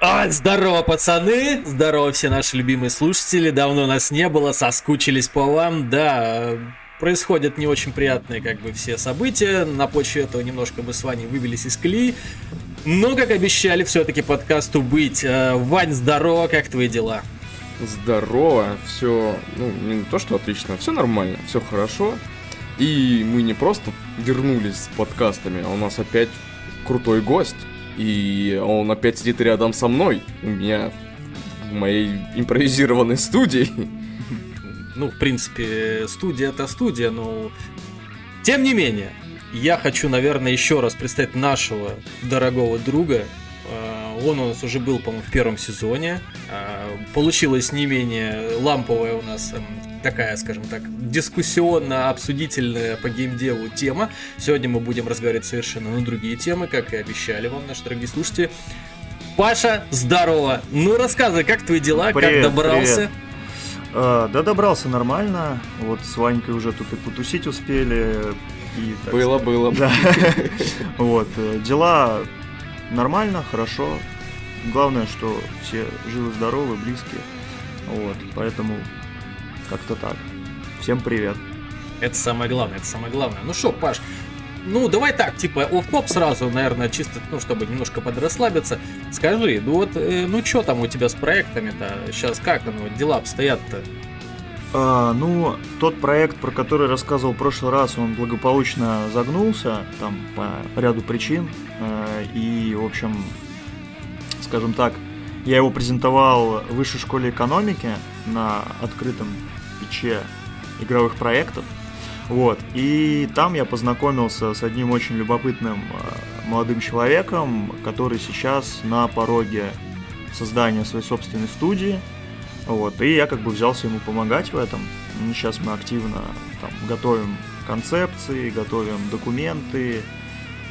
А, здорово, пацаны! Здорово, все наши любимые слушатели. Давно нас не было, соскучились по вам. Да, происходят не очень приятные как бы все события. На почве этого немножко мы с вами выбились из колеи. Но, как обещали, все-таки подкасту быть. Э, Вань, здорово, как твои дела? Здорово, все, ну, не то, что отлично, все нормально, все хорошо. И мы не просто вернулись с подкастами, а у нас опять крутой гость. И он опять сидит рядом со мной, у меня в моей импровизированной студии. Ну, в принципе, студия это студия, но тем не менее, я хочу, наверное, еще раз представить нашего дорогого друга. А, он у нас уже был, по-моему, в первом сезоне. А, получилась не менее ламповая у нас эм, такая, скажем так, дискуссионно-обсудительная по геймдеву тема. Сегодня мы будем разговаривать совершенно на другие темы, как и обещали вам, наши дорогие слушатели. Паша, здорово! Ну, рассказывай, как твои дела, привет, как добрался? Привет. А, да, добрался нормально. Вот с Ванькой уже тут и потусить успели. И, было, сказать, было. Да. вот, э, дела нормально, хорошо. Главное, что все живы-здоровы, близкие. Вот, поэтому как-то так. Всем привет. Это самое главное, это самое главное. Ну что, Паш, ну давай так, типа оф-топ сразу, наверное, чисто, ну, чтобы немножко подрасслабиться. Скажи, ну вот, э, ну что там у тебя с проектами-то? Сейчас как ну, дела обстоят-то? А, ну, тот проект, про который рассказывал в прошлый раз, он благополучно загнулся, там, по ряду причин. А, и, в общем, скажем так, я его презентовал в высшей школе экономики на открытом пече игровых проектов. Вот. И там я познакомился с одним очень любопытным э, молодым человеком, который сейчас на пороге создания своей собственной студии. Вот. И я как бы взялся ему помогать в этом. Сейчас мы активно там, готовим концепции, готовим документы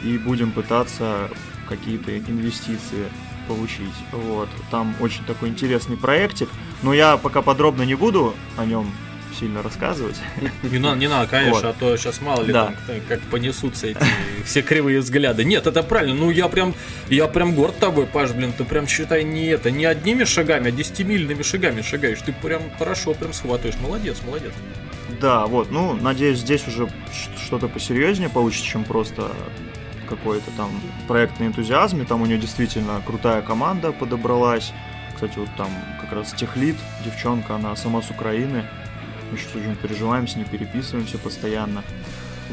и будем пытаться какие-то инвестиции получить. Вот. Там очень такой интересный проектик. Но я пока подробно не буду о нем сильно рассказывать. Не надо, не надо, конечно, вот. а то сейчас мало ли да. там, как понесутся эти все кривые взгляды. Нет, это правильно. Ну я прям, я прям горд тобой, Паш, блин, ты прям считай не это, не одними шагами, а десятимильными шагами шагаешь. Ты прям хорошо, прям схватываешь. Молодец, молодец. Да, вот, ну, надеюсь, здесь уже что-то посерьезнее получится, чем просто какой-то там проект на энтузиазме. Там у нее действительно крутая команда подобралась. Кстати, вот там как раз техлит, девчонка, она сама с Украины. Мы сейчас очень переживаем, с ней переписываемся постоянно.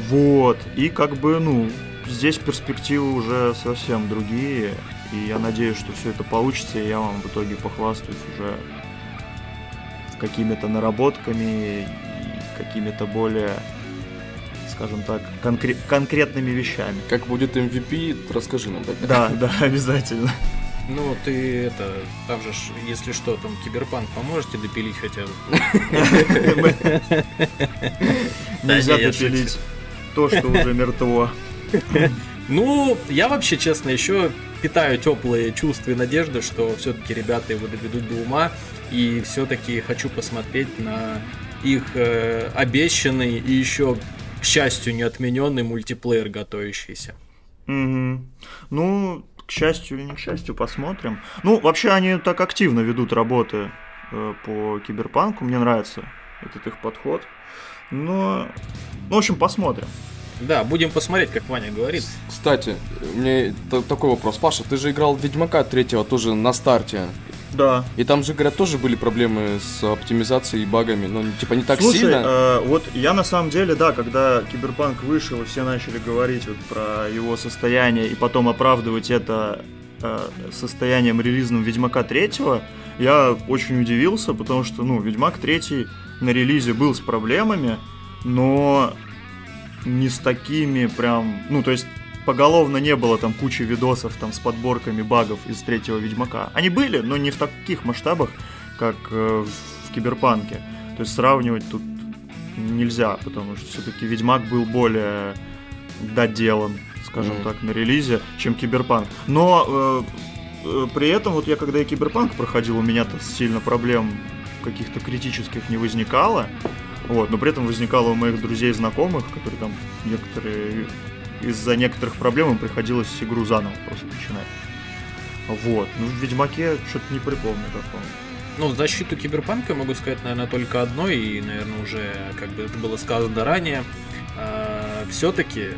Вот. И как бы, ну, здесь перспективы уже совсем другие. И я надеюсь, что все это получится, и я вам в итоге похвастаюсь уже какими-то наработками и какими-то более, скажем так, конкре- конкретными вещами. Как будет MVP, расскажи нам. Да, да, обязательно. Ну, ты это, там же, если что, там киберпанк поможете допилить хотя бы. Нельзя допилить то, что уже мертво. Ну, я вообще, честно, еще питаю теплые чувства и надежды, что все-таки ребята его доведут до ума, и все-таки хочу посмотреть на их э, обещанный и еще, к счастью, не отмененный мультиплеер готовящийся. Угу. Ну, к счастью или не к счастью, посмотрим. Ну, вообще они так активно ведут работы э, по киберпанку, мне нравится этот их подход. Но, ну, в общем, посмотрим. Да, будем посмотреть, как Ваня говорит. Кстати, у меня такой вопрос. Паша, ты же играл в Ведьмака третьего тоже на старте. Да. И там же, говорят, тоже были проблемы с оптимизацией и багами, но типа не так Слушай, сильно. Э, вот я на самом деле, да, когда Киберпанк вышел, и все начали говорить вот про его состояние и потом оправдывать это э, состоянием релизным Ведьмака третьего, я очень удивился, потому что, ну, Ведьмак третий на релизе был с проблемами, но не с такими прям, ну, то есть поголовно не было там кучи видосов там с подборками багов из третьего Ведьмака. Они были, но не в таких масштабах, как э, в Киберпанке. То есть сравнивать тут нельзя, потому что все-таки Ведьмак был более доделан, скажем mm-hmm. так, на релизе, чем Киберпанк. Но э, э, при этом вот я когда и Киберпанк проходил, у меня-то сильно проблем каких-то критических не возникало. Вот, но при этом возникало у моих друзей и знакомых, которые там некоторые из-за некоторых проблем им приходилось игру заново просто начинать. Вот. Ну, в Ведьмаке что-то не припомню такого. Ну, в защиту Киберпанка могу сказать, наверное, только одно, и, наверное, уже, как бы это было сказано ранее, э, все-таки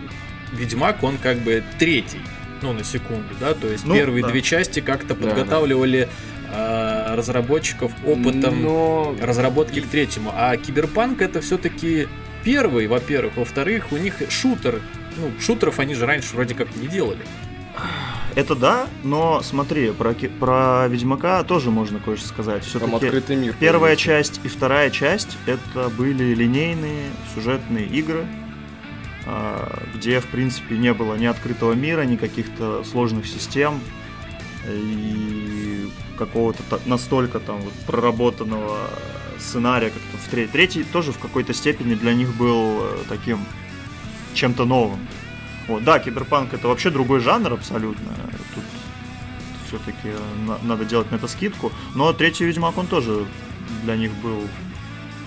Ведьмак, он как бы третий, ну, на секунду, да, то есть Ну, первые да. две части как-то Да, подготавливали э, разработчиков опытом Но... разработки к третьему, а Киберпанк это все-таки первый, во-первых, во-вторых, у них шутер, ну, шутеров они же раньше вроде как не делали. Это да, но смотри, про, про Ведьмака тоже можно кое-что сказать. Там Все-таки открытый мир. первая появился. часть и вторая часть это были линейные сюжетные игры, а, где, в принципе, не было ни открытого мира, ни каких-то сложных систем и какого-то настолько там вот проработанного сценария, как в третий. Третий тоже в какой-то степени для них был э, таким чем-то новым. Вот, да, киберпанк это вообще другой жанр абсолютно. Тут все-таки надо делать на это скидку. Но третий Ведьмак, он тоже для них был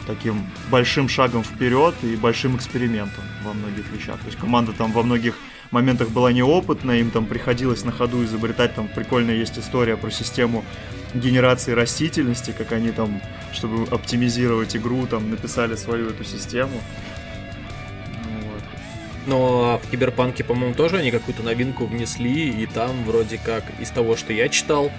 таким большим шагом вперед и большим экспериментом во многих вещах. То есть команда там во многих моментах была неопытная, им там приходилось на ходу изобретать, там прикольная есть история про систему генерации растительности, как они там, чтобы оптимизировать игру, там написали свою эту систему. Но в Киберпанке, по-моему, тоже они какую-то новинку внесли, и там вроде как из того, что я читал,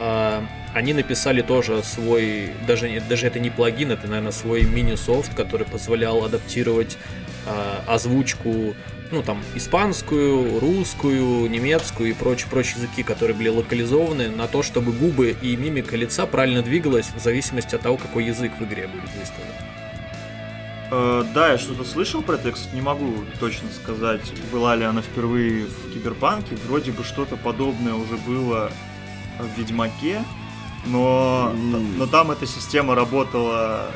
а, они написали тоже свой, даже, даже это не плагин, это, наверное, свой мини-софт, который позволял адаптировать а, озвучку, ну, там, испанскую, русскую, немецкую и прочие-прочие языки, которые были локализованы на то, чтобы губы и мимика лица правильно двигалась в зависимости от того, какой язык в игре будет выставлен. Э, да, я что-то слышал про это, я, кстати, не могу точно сказать, была ли она впервые в Киберпанке. Вроде бы что-то подобное уже было в Ведьмаке, но, М. но там эта система работала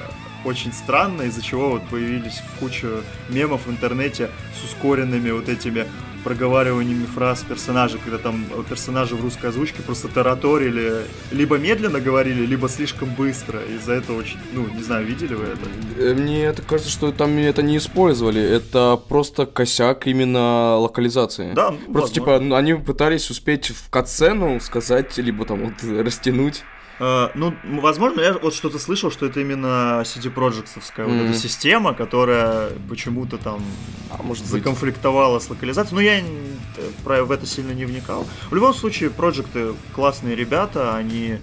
очень странно, из-за чего вот появились куча мемов в интернете с ускоренными вот этими проговариваниями фраз персонажей, когда там э, персонажи в русской озвучке просто тараторили, либо медленно говорили, либо слишком быстро. Из-за этого очень, ну, не знаю, видели вы это? Э, Мне это кажется, что там это не использовали. Это просто косяк именно локализации. Да, ну, Просто, возможно. типа, они пытались успеть в катсцену сказать, либо там вот растянуть. Э, ну, возможно, я вот что-то слышал, что это именно CD Projektsовская вот Мгм. эта система, которая почему-то там А может быть. законфликтовала с локализацией. Но я т- про, в это сильно не вникал. В любом случае, проекты классные ребята, они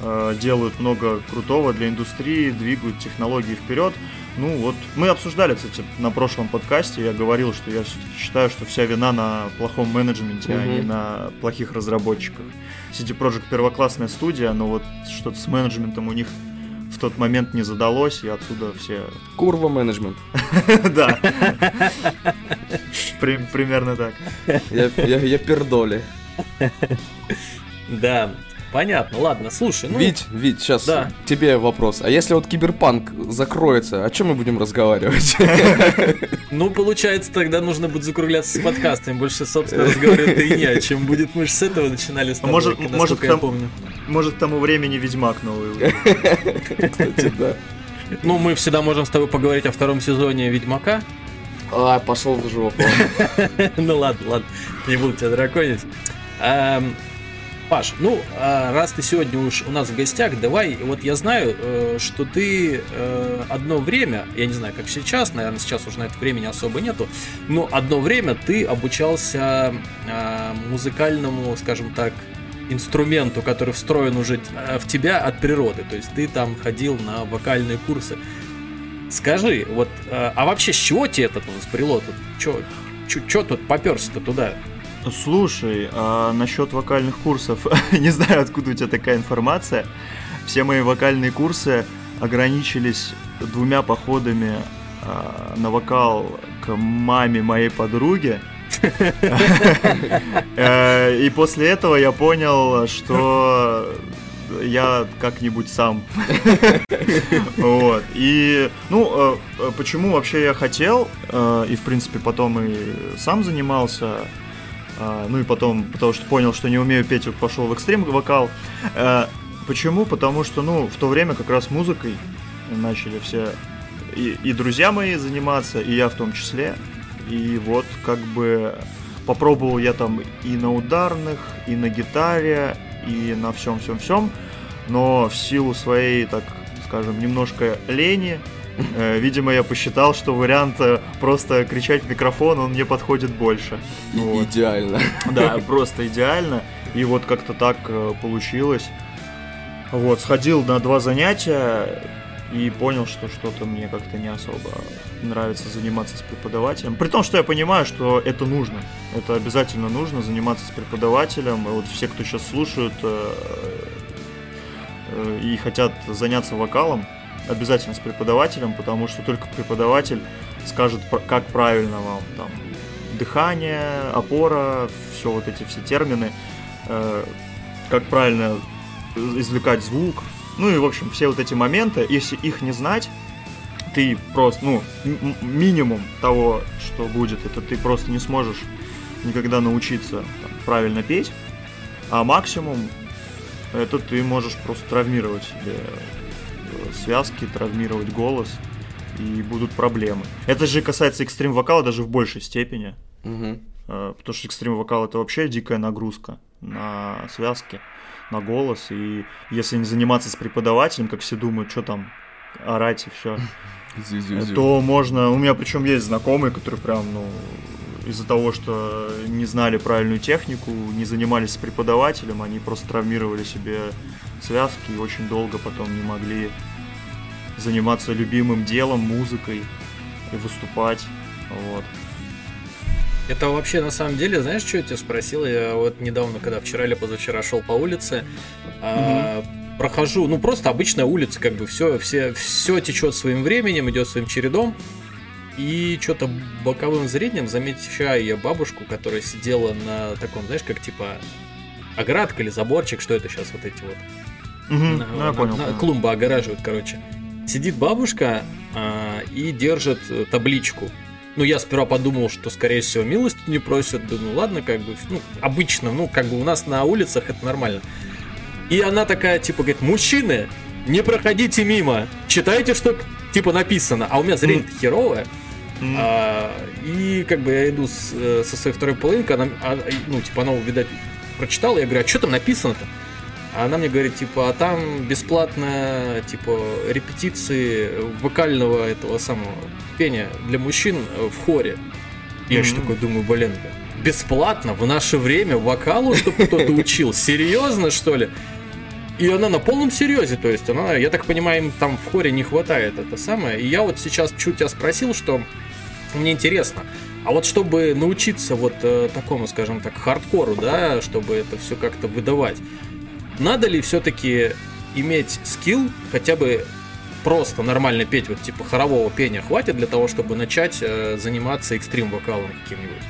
э, делают много крутого для индустрии, двигают технологии вперед. Ну вот, мы обсуждали, кстати, на прошлом подкасте, я говорил, что я все-таки считаю, что вся вина на плохом менеджменте, а Мгм. не на плохих разработчиках. CD Projekt первоклассная студия, но вот что-то с менеджментом у них в тот момент не задалось, и отсюда все... Курва менеджмент. Да. При- Примерно так. Я пердоли. Да, понятно, ладно, слушай, ну... Вить, Вить, сейчас Да. тебе вопрос. А если вот киберпанк закроется, о чем мы будем разговаривать? Ну, получается, тогда нужно будет закругляться с подкастами. Больше, собственно, разговаривать и не о чем будет. Мы же с этого начинали с тобой, может- может, я там- помню. Может, к тому времени Ведьмак новый. Кстати, да. Ну, мы всегда можем с тобой поговорить о втором сезоне Ведьмака. А, пошел в жопу. Ну ладно, ладно, не буду тебя драконить. Паш, ну, а, раз ты сегодня уж у нас в гостях, давай, вот я знаю, э, что ты э, одно время, я не знаю, как сейчас, наверное, сейчас уже на это времени особо нету, но одно время ты обучался э, музыкальному, скажем так, инструменту, который встроен уже э, в тебя от природы, то есть ты там ходил на вокальные курсы. Скажи, вот, а вообще с чего тебе это там сбрело тут? Чё, чё, чё тут поперся-то туда? Слушай, а насчет вокальных курсов, не знаю, откуда у тебя такая информация. Все мои вокальные курсы ограничились двумя походами а, на вокал к маме моей подруги. Э, И после этого я понял, что я как-нибудь сам. Вот. И, ну, э, почему вообще я хотел, э, и, в принципе, потом и сам занимался, ну и потом, потому что понял, что не умею петь, пошел в экстрим вокал. Э, Почему? Потому что, ну, в то время как раз музыкой начали все и, и друзья мои заниматься, и я в том числе. И вот как бы попробовал я там и на ударных, и на гитаре, и на всем-всем-всем, но в силу своей, так скажем, немножко лени, Видимо, я посчитал, что вариант э, просто кричать в микрофон, он мне подходит больше. Вот. Идеально. Да, просто идеально. И вот как-то так э, получилось. Вот, сходил на два занятия и понял, что что-то мне как-то не особо нравится заниматься с преподавателем. При том, что я понимаю, что это нужно. Это обязательно нужно заниматься с преподавателем. И вот все, кто сейчас слушают э, э, и хотят заняться вокалом, обязательно с преподавателем, потому что только преподаватель скажет, как правильно вам там дыхание, опора, все вот эти все термины, э, как правильно извлекать звук. Ну и, в общем, все вот эти моменты, если их не знать, ты просто, ну, минимум того, что будет, это ты просто не сможешь никогда научиться там, правильно петь, а максимум это ты можешь просто травмировать себе связки, травмировать голос, и будут проблемы. Это же касается экстрим вокала даже в большей степени. Угу. Потому что экстрим вокал это вообще дикая нагрузка на связки на голос, и если не заниматься с преподавателем, как все думают, что там орать и все, то можно... У меня причем есть знакомые, которые прям, ну, из-за того, что не знали правильную технику, не занимались с преподавателем, они просто травмировали себе связки и очень долго потом не могли заниматься любимым делом, музыкой и выступать. Вот. Это вообще на самом деле, знаешь, что я тебя спросил? Я вот недавно, когда вчера или позавчера шел по улице, а, прохожу, ну просто обычная улица, как бы все, все, все течет своим временем, идет своим чередом. И что-то боковым зрением замечаю я бабушку, которая сидела на таком, знаешь, как типа оградка или заборчик, что это сейчас вот эти вот. Угу, на, ну, я на, понял, на, клумба огораживают, короче. Сидит бабушка а, и держит табличку ну, я сперва подумал, что, скорее всего, милость не просят. Думаю, ладно, как бы, ну, обычно, ну, как бы у нас на улицах это нормально. И она такая, типа, говорит, мужчины, не проходите мимо, читайте, что, типа, написано. А у меня зрение mm. херовое. Mm. А, и как бы я иду с, э, со своей второй половинкой, она, а, ну, типа, она, видать, прочитала, я говорю, а что там написано-то? А она мне говорит, типа, а там бесплатно, типа, репетиции вокального этого самого пения для мужчин в хоре. Я mm-hmm. еще такой думаю, блин, бесплатно в наше время вокалу, чтобы кто-то учил? Серьезно, что ли? И она на полном серьезе, то есть она, я так понимаю, им там в хоре не хватает это самое. И я вот сейчас чуть тебя спросил, что мне интересно, а вот чтобы научиться вот э, такому, скажем так, хардкору, да, чтобы это все как-то выдавать, надо ли все-таки иметь скилл, хотя бы просто нормально петь, вот типа хорового пения хватит для того, чтобы начать э, заниматься экстрим вокалом каким-нибудь?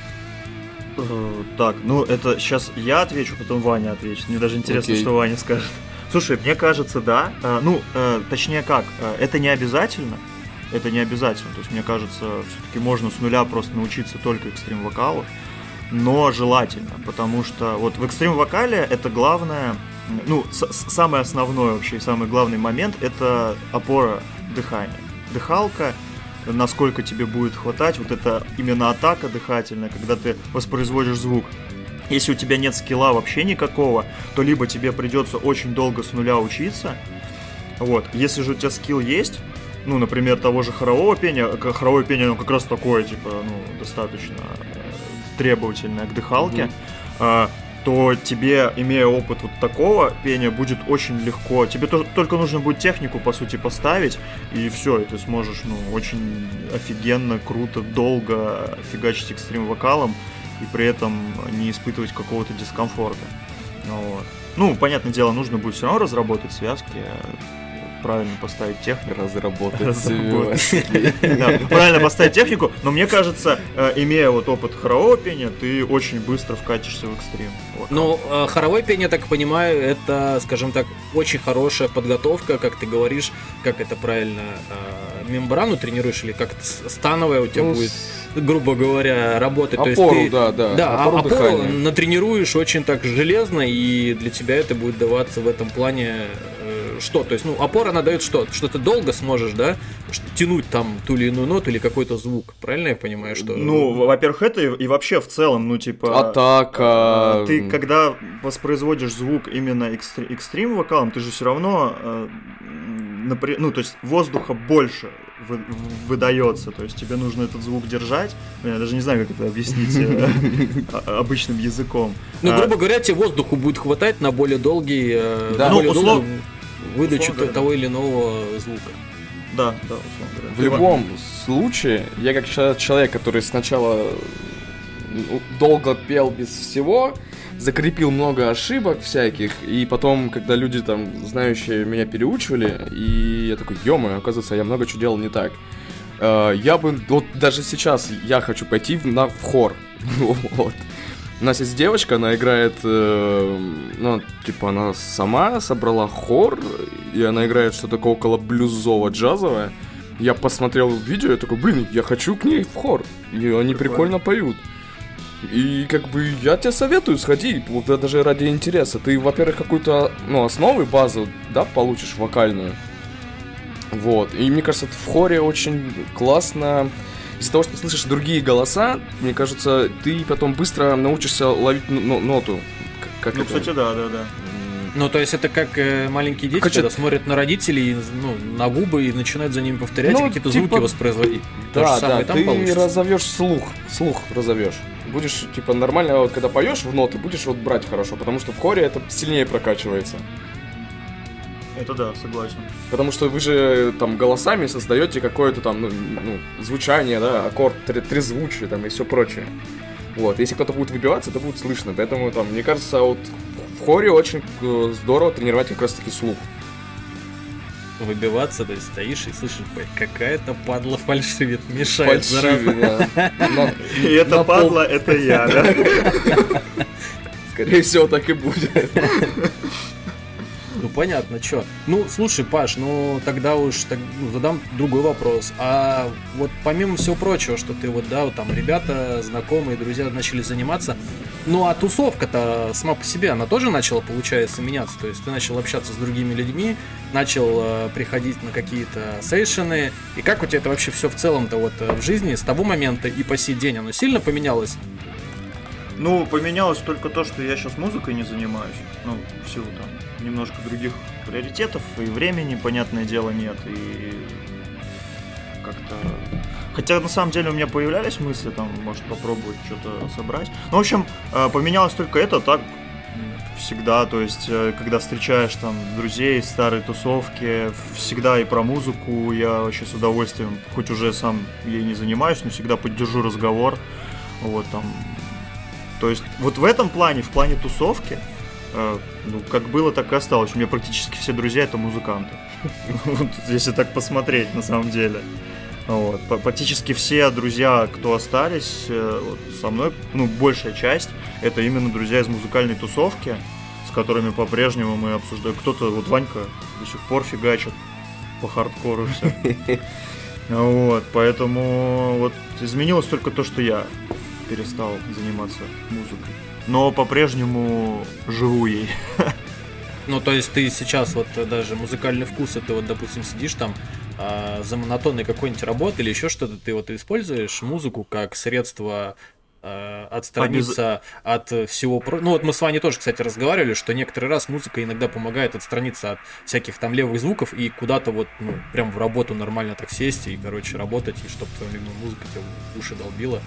Э, так, ну это сейчас я отвечу, потом Ваня ответит. Мне даже интересно, okay. что Ваня скажет. Слушай, мне кажется, да. Э, ну, э, точнее как, это не обязательно. Это не обязательно. То есть, мне кажется, все-таки можно с нуля просто научиться только экстрим вокалу. Но желательно, потому что вот в экстрим вокале это главное ну, самый основной вообще, самый главный момент это опора дыхания. Дыхалка, насколько тебе будет хватать, вот это именно атака дыхательная, когда ты воспроизводишь звук. Если у тебя нет скилла вообще никакого, то либо тебе придется очень долго с нуля учиться, вот. Если же у тебя скилл есть, ну, например, того же хорового пения, хоровое пение, оно как раз такое, типа, ну, достаточно э, требовательное к дыхалке, mm-hmm то тебе, имея опыт вот такого пения, будет очень легко. Тебе то, только нужно будет технику, по сути, поставить, и все, и ты сможешь, ну, очень офигенно, круто, долго фигачить экстрим вокалом, и при этом не испытывать какого-то дискомфорта. Вот. Ну, понятное дело, нужно будет все равно разработать связки, правильно поставить технику. Разработать. Правильно поставить технику, но мне кажется, э, имея вот опыт хорового пения, ты очень быстро вкатишься в экстрим. Ну, э, хоровое пение, так понимаю, это, скажем так, очень хорошая подготовка, как ты говоришь, как это правильно, э, мембрану тренируешь или как становая у тебя ну, будет грубо говоря, работать. Опору, То есть ты, да, да. Да, опору, опору натренируешь очень так железно, и для тебя это будет даваться в этом плане что? То есть, ну, опора она дает что? Что ты долго сможешь, да, тянуть там ту или иную ноту или какой-то звук. Правильно я понимаю, что... Ну, во-первых, это и, и вообще в целом, ну, типа... Атака... Ты, когда воспроизводишь звук именно экстри- экстрим вокалом, ты же все равно... Э, напри- ну, то есть воздуха больше вы, выдается, то есть тебе нужно этот звук держать. Я даже не знаю, как это объяснить э, а, обычным языком. Ну, а грубо говоря, тебе воздуху будет хватать на более долгий, э, да. ну. Выдачу того или иного звука. Да, да, условно говоря. В любом случае, я как человек, который сначала ну, долго пел без всего, закрепил много ошибок всяких, и потом, когда люди там, знающие, меня переучивали, и я такой, ё оказывается, я много чего делал не так. Uh, я бы, вот даже сейчас я хочу пойти в, на, в хор, вот. У нас есть девочка, она играет, э, ну, типа, она сама собрала хор, и она играет что-то около блюзово-джазовое. Я посмотрел видео, я такой, блин, я хочу к ней в хор, и они Прикольно. прикольно поют. И как бы я тебе советую сходи, вот даже ради интереса. Ты, во-первых, какую-то, ну, основу, базу, да, получишь вокальную. Вот. И мне кажется, в хоре очень классно. Из-за того, что ты слышишь другие голоса, мне кажется, ты потом быстро научишься ловить ноту. Как ну, это? кстати, да, да, да. Ну, то есть это как э, маленькие дети, Хочу... когда смотрят на родителей, ну, на губы и начинают за ними повторять ну, какие-то типа... звуки воспроизводить. Да, да, ты получится. разовьешь слух, слух разовьешь. Будешь, типа, нормально, вот когда поешь в ноты, будешь вот брать хорошо, потому что в хоре это сильнее прокачивается. Это да, согласен. Потому что вы же там голосами создаете какое-то там, ну, ну звучание, да, аккорд, трезвучие там и все прочее. Вот, если кто-то будет выбиваться, это будет слышно. Поэтому там, мне кажется, вот в хоре очень э, здорово тренировать как раз-таки слух. Выбиваться, то есть стоишь и слышишь, какая-то падла фальшивит, мешает Фальшивит, да. И это падла, это я, да? Скорее всего, так и будет. Ну понятно, что. Ну, слушай, Паш, ну тогда уж так, ну, задам другой вопрос. А вот помимо всего прочего, что ты вот, да, вот там ребята, знакомые, друзья начали заниматься, ну а тусовка-то сама по себе, она тоже начала, получается, меняться. То есть ты начал общаться с другими людьми, начал э, приходить на какие-то сейшены. И как у тебя это вообще все в целом-то вот э, в жизни с того момента и по сей день, оно сильно поменялось? Ну, поменялось только то, что я сейчас музыкой не занимаюсь. Ну, в силу там немножко других приоритетов, и времени, понятное дело, нет, и как-то... Хотя на самом деле у меня появлялись мысли, там, может, попробовать что-то собрать. Ну, в общем, э, поменялось только это, так всегда, то есть, э, когда встречаешь там друзей, старые тусовки, всегда и про музыку я вообще с удовольствием, хоть уже сам ей не занимаюсь, но всегда поддержу разговор, вот там. То есть, вот в этом плане, в плане тусовки, ну, как было, так и осталось. У меня практически все друзья это музыканты. Если так посмотреть, на самом деле. Вот. Практически все друзья, кто остались э, вот, со мной, ну, большая часть, это именно друзья из музыкальной тусовки, с которыми по-прежнему мы обсуждаем. Кто-то, вот Ванька до сих пор фигачит по хардкору все. Вот, поэтому вот изменилось только то, что я перестал заниматься музыкой но по-прежнему живу ей. Ну, то есть ты сейчас вот даже музыкальный вкус, ты вот, допустим, сидишь там э, за монотонной какой-нибудь работы или еще что-то, ты вот используешь музыку как средство э, отстраниться Обез... от всего. Ну, вот мы с вами тоже, кстати, разговаривали, что некоторый раз музыка иногда помогает отстраниться от всяких там левых звуков и куда-то вот, ну, прям в работу нормально так сесть и, короче, работать, и чтобы твоя музыка тебе уши долбила.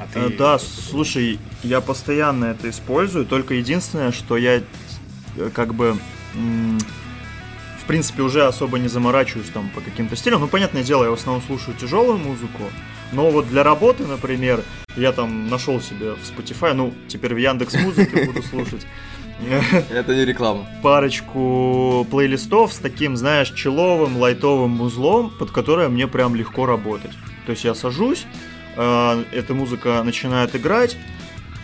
А ты... Э, да, слушай, я постоянно это использую, только единственное, что я э, как бы в принципе уже особо не заморачиваюсь там по каким-то стилям. Ну, понятное дело, я в основном слушаю тяжелую музыку, но вот для работы, например, я там нашел себе в Spotify, ну, теперь в Яндекс Музыке буду слушать. Это не реклама. Парочку плейлистов с таким, знаешь, человым, лайтовым узлом, под которое мне прям легко работать. То есть я сажусь, Э, эта музыка начинает играть,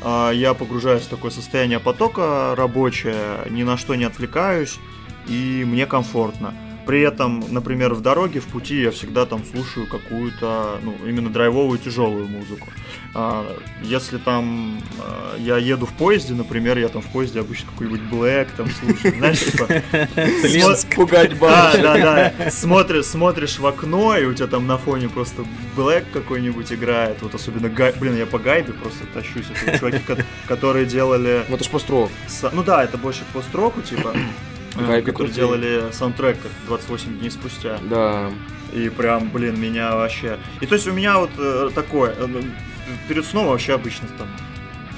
э, я погружаюсь в такое состояние потока рабочее, ни на что не отвлекаюсь, и мне комфортно. При этом, например, в дороге, в пути я всегда там слушаю какую-то, ну, именно драйвовую тяжелую музыку. А, если там а, я еду в поезде, например, я там в поезде обычно какой-нибудь Black там слушаю, знаешь, типа... Пугать Да, да, да. Смотришь, в окно, и у тебя там на фоне просто Black какой-нибудь играет. Вот особенно, блин, я по гайбе просто тащусь. Это чуваки, которые делали... Ну это ж пост-рок. Ну да, это больше к пост-року, Э, которые делали саундтрек 28 дней спустя. Да. И прям, блин, меня вообще... И то есть у меня вот э, такое... Э, ну, перед сном вообще обычно там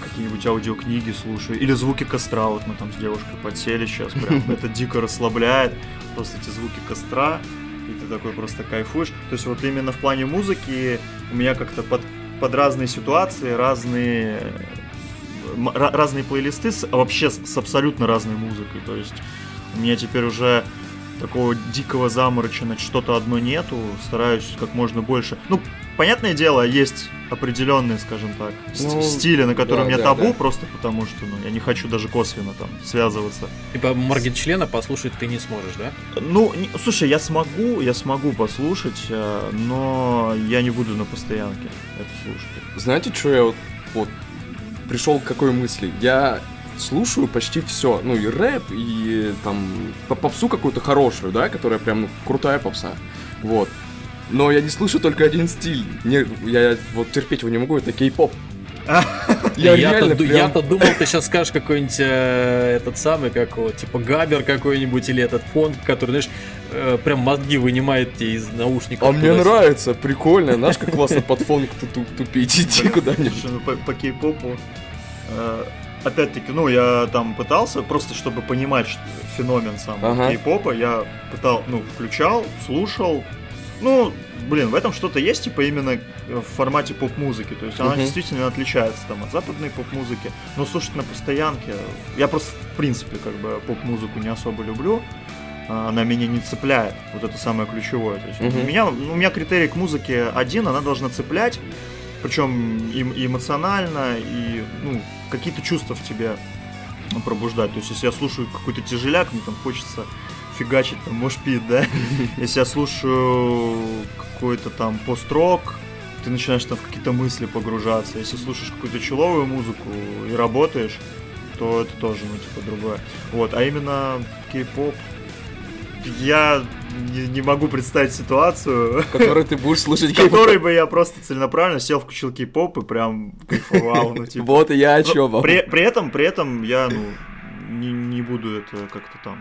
какие-нибудь аудиокниги слушаю. Или звуки костра. Вот мы там с девушкой подсели сейчас. Прям это дико расслабляет. Просто эти звуки костра. И ты такой просто кайфуешь. То есть вот именно в плане музыки у меня как-то под, под разные ситуации, разные разные плейлисты с, вообще с, с абсолютно разной музыкой. То есть меня теперь уже такого дикого замороча на что-то одно нету, стараюсь как можно больше. Ну, понятное дело, есть определенные, скажем так, ну, стили, на которые да, у меня да, табу, да. просто потому что ну, я не хочу даже косвенно там связываться. Типа Маргет члена послушать ты не сможешь, да? Ну, не, слушай, я смогу, я смогу послушать, э, но я не буду на постоянке это слушать. Знаете, что я вот, вот пришел к какой мысли? Я слушаю почти все. Ну, и рэп, и там попсу какую-то хорошую, да, которая прям ну, крутая попса. Вот. Но я не слышу только один стиль. Не, я вот терпеть его не могу, это кей-поп. Я я-то, прям... я-то думал, ты сейчас скажешь какой-нибудь э, этот самый, как его, типа Габер какой-нибудь, или этот фонд, который, знаешь, э, прям мозги вынимает тебе из наушников. А мне нравится, прикольно. Знаешь, как классно под фон тупить, идти куда-нибудь. Ну, по, по кей-попу э, опять-таки, ну, я там пытался, просто чтобы понимать феномен сам ага. кей-попа, я пытал, ну, включал, слушал. Ну, блин, в этом что-то есть, типа, именно в формате поп-музыки. То есть она uh действительно отличается там от западной поп-музыки. Но слушать на постоянке... Я просто, в принципе, как бы поп-музыку не особо люблю. А, она меня не цепляет. Вот это самое ключевое. То есть uh у, меня, у меня критерий к музыке один, она должна цеплять причем и, эмоционально, и ну, какие-то чувства в тебе пробуждать. То есть, если я слушаю какой-то тяжеляк, мне там хочется фигачить там мошпит, да? Если я слушаю какой-то там пост-рок, ты начинаешь там в какие-то мысли погружаться. Если слушаешь какую-то человую музыку и работаешь, то это тоже, ну, типа, другое. Вот, а именно кей-поп, я не, не могу представить ситуацию, в которой ты будешь слушать кей-поп. которой бы я просто целенаправленно сел, включил кей-поп и прям кайфовал. Ну, типа. Вот и я о чем. При, при, этом, при этом я, ну, не, не буду это как-то там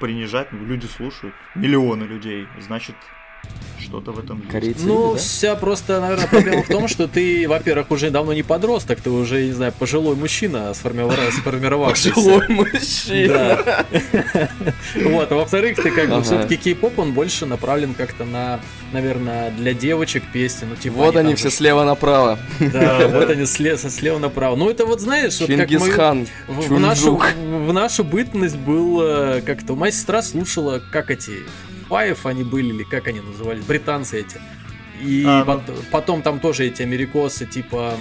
принижать. Ну, люди слушают, миллионы людей, значит, что-то в этом есть. Корейцы ну, любят, да? вся просто, наверное, проблема в том, что ты, во-первых, уже давно не подросток, ты уже, не знаю, пожилой мужчина, сформировавшийся. Пожилой мужчина. Да. Вот, а во-вторых, ты как бы все-таки кей-поп, он больше направлен как-то на, наверное, для девочек песни. Ну, типа, вот они все слева направо. Да, вот они слева направо. Ну, это вот, знаешь, вот как мы... В нашу, в нашу бытность был как-то... Моя сестра слушала, как эти Five они были, или как они назывались, британцы эти. И а, ну... потом там тоже эти америкосы, типа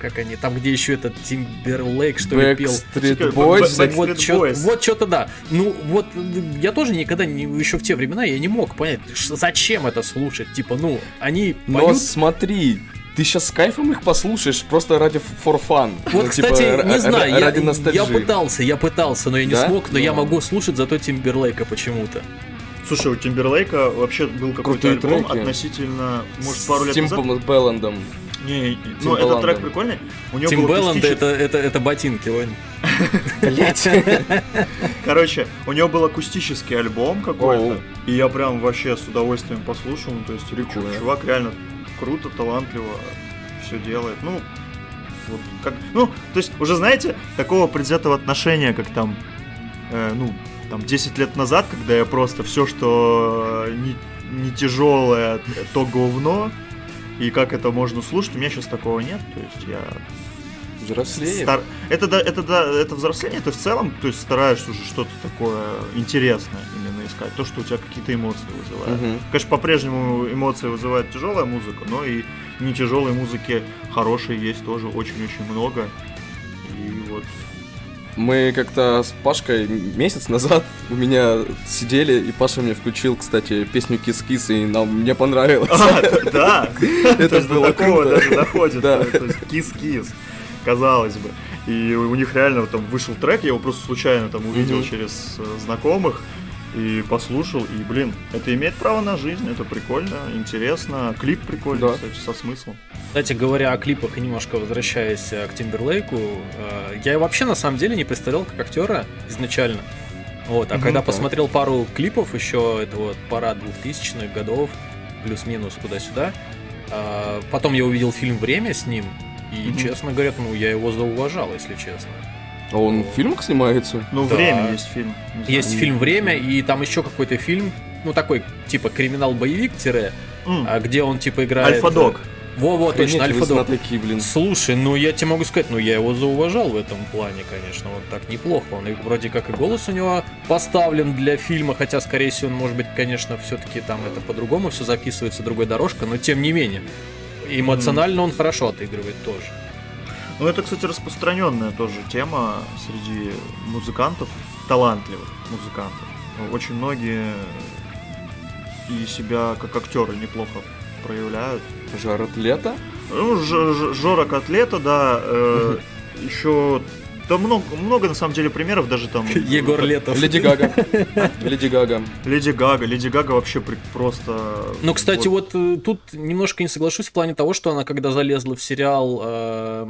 как они, там где еще этот Тимберлейк, что ли, пел. Backstreet Boys. Вот, что, вот что-то да. Ну, вот я тоже никогда не, еще в те времена я не мог понять, зачем это слушать. Типа, ну, они поют... Но смотри, ты сейчас с кайфом их послушаешь просто ради for fun. Вот, ну, кстати, типа, не знаю, ради я, я пытался, я пытался, но я не да? смог, но ну. я могу слушать зато Тимберлейка почему-то. Слушай, у Тимберлейка вообще был какой-то альбом треки. относительно, может, пару лет Тим назад. Тим Беллендом. Не, не ну этот трек прикольный. У него Тим Белланд акустич... это, это, это ботинки, Вань. Блять. Короче, у него был акустический альбом какой-то, и я прям вообще с удовольствием послушал. Ну, то есть, чувак реально круто, талантливо все делает. Ну, вот как, ну, то есть уже знаете такого предвзятого отношения, как там, э, ну там 10 лет назад, когда я просто все, что не, не тяжелое, то говно, и как это можно слушать, у меня сейчас такого нет, то есть я Взрослее. Стар... Это, да, это, да, это взросление, ты в целом, то есть стараешься уже что-то такое интересное именно искать, то, что у тебя какие-то эмоции вызывает. Угу. Конечно, по-прежнему эмоции вызывает тяжелая музыка, но и не тяжелой музыки хорошей есть тоже очень-очень много. И вот Мы как-то с Пашкой месяц назад у меня сидели, и Паша мне включил, кстати, песню «Кис-кис», и нам мне понравилось. А, да, Это было такого даже доходит. Кис-кис, казалось бы. И у них реально там вышел трек, я его просто случайно там увидел через э, знакомых и послушал, и, блин, это имеет право на жизнь, это прикольно, интересно, клип прикольный, Да. кстати, со смыслом. Кстати, говоря о клипах и немножко возвращаясь э, к Тимберлейку, э, я вообще на самом деле не представлял как актера изначально. Вот, а Мгм, когда так. посмотрел пару клипов еще этого пора 2000-х годов, плюс-минус туда-сюда, а, потом я увидел фильм «Время» с ним, и, Мгм. честно говоря, ну, я его зауважал, если честно. А он в фильмах снимается? Ну, Да. время есть фильм. Есть фильм «Время», и там еще какой-то фильм, ну, такой, типа, криминал-боевик, тире, М, а где он, типа, играет... Альфа-дог. Во-во, точно, Альфа-дог. знатоки, блин. Слушай, ну я тебе могу сказать, ну я его зауважал в этом плане, конечно, вот так неплохо. Он и вроде как и голос у него поставлен для фильма, хотя, скорее всего, он, может быть, конечно, все-таки там это по-другому все записывается, другой дорожка, но тем не менее. Эмоционально он хорошо отыгрывает тоже. Ну, это, кстати, распространенная тоже тема среди музыкантов, талантливых музыкантов. Очень многие и себя как актеры неплохо проявляют. Жаред Лето? Ну, Ж- Ж- Жора Котлета, да, э, еще... Да много, много, на самом деле, примеров, даже там... Егор Летов. Леди Гага. Леди Гага. Леди Гага. Леди Гага вообще просто... Ну, кстати, вот, э, тут немножко не соглашусь в плане того, что она, когда залезла в сериал э,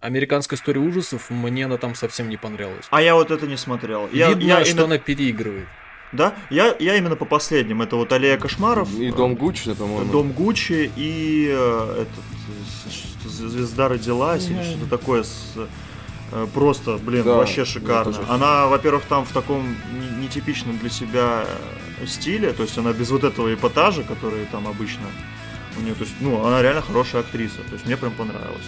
«Американская история ужасов», мне она там совсем не понравилась. А я вот это не смотрел. Я, Видно, я что именно- она переигрывает. Да, я, я именно по последним. Это вот Аллея Кошмаров. И Дом Гуччи, по-моему. Дом Гуччи и э, этот Звезда родилась или что-то такое с э, просто, блин, Да, вообще шикарно. тоже Она, во-первых, там в таком не- нетипичном для себя э, стиле, то есть она без вот этого эпатажа, который там обычно у нее, то есть, ну, она реально хорошая актриса, то есть мне прям понравилось.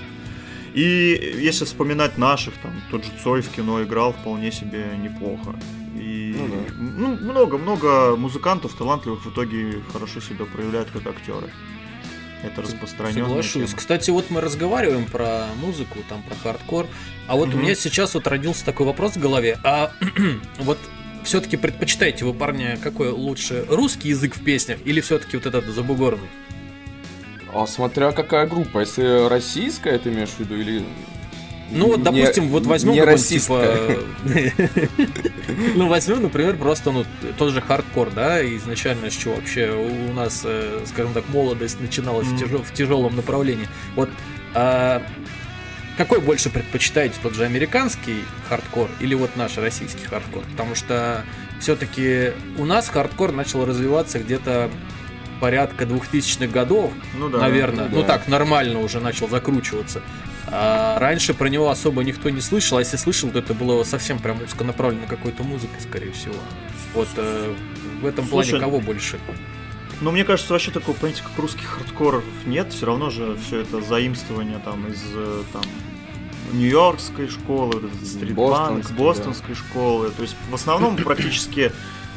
И если вспоминать наших, там, тот же Цой в кино играл вполне себе неплохо. И Ну да. ну, много-много музыкантов талантливых в итоге хорошо себя проявляют как актеры. Это распространенная Соглашусь. тема. Кстати, вот мы разговариваем про музыку, там про хардкор, а вот у Мгм. меня сейчас вот родился такой вопрос в голове. А вот все-таки предпочитаете вы, парня, какой лучше, русский язык в песнях или все-таки вот этот забугорный? А смотря какая группа, если российская, ты имеешь в виду, или... Ну вот, не- допустим, вот возьмем не типа... Ну, возьмем, например, просто, ну, тот же хардкор, да, изначально с чего вообще у нас, э, скажем так, молодость начиналась в тяжелом направлении. Вот а, какой больше предпочитаете, тот же американский хардкор или вот наш российский хардкор? Потому что все-таки у нас хардкор начал развиваться где-то порядка 2000-х годов, Ну да. наверное. да. Ну так, нормально уже начал закручиваться. А раньше про него особо никто не слышал, а если слышал, то это было совсем прям узконаправленно какой-то музыкой, скорее всего. Вот э, в этом Слушай, плане кого больше? Но мне кажется, вообще такого понятия, как русских хардкоров нет. Все равно же все это заимствование там из э, там Нью-Йоркской школы, стритпанк, Бостонской, бостонской школы. То есть в основном практически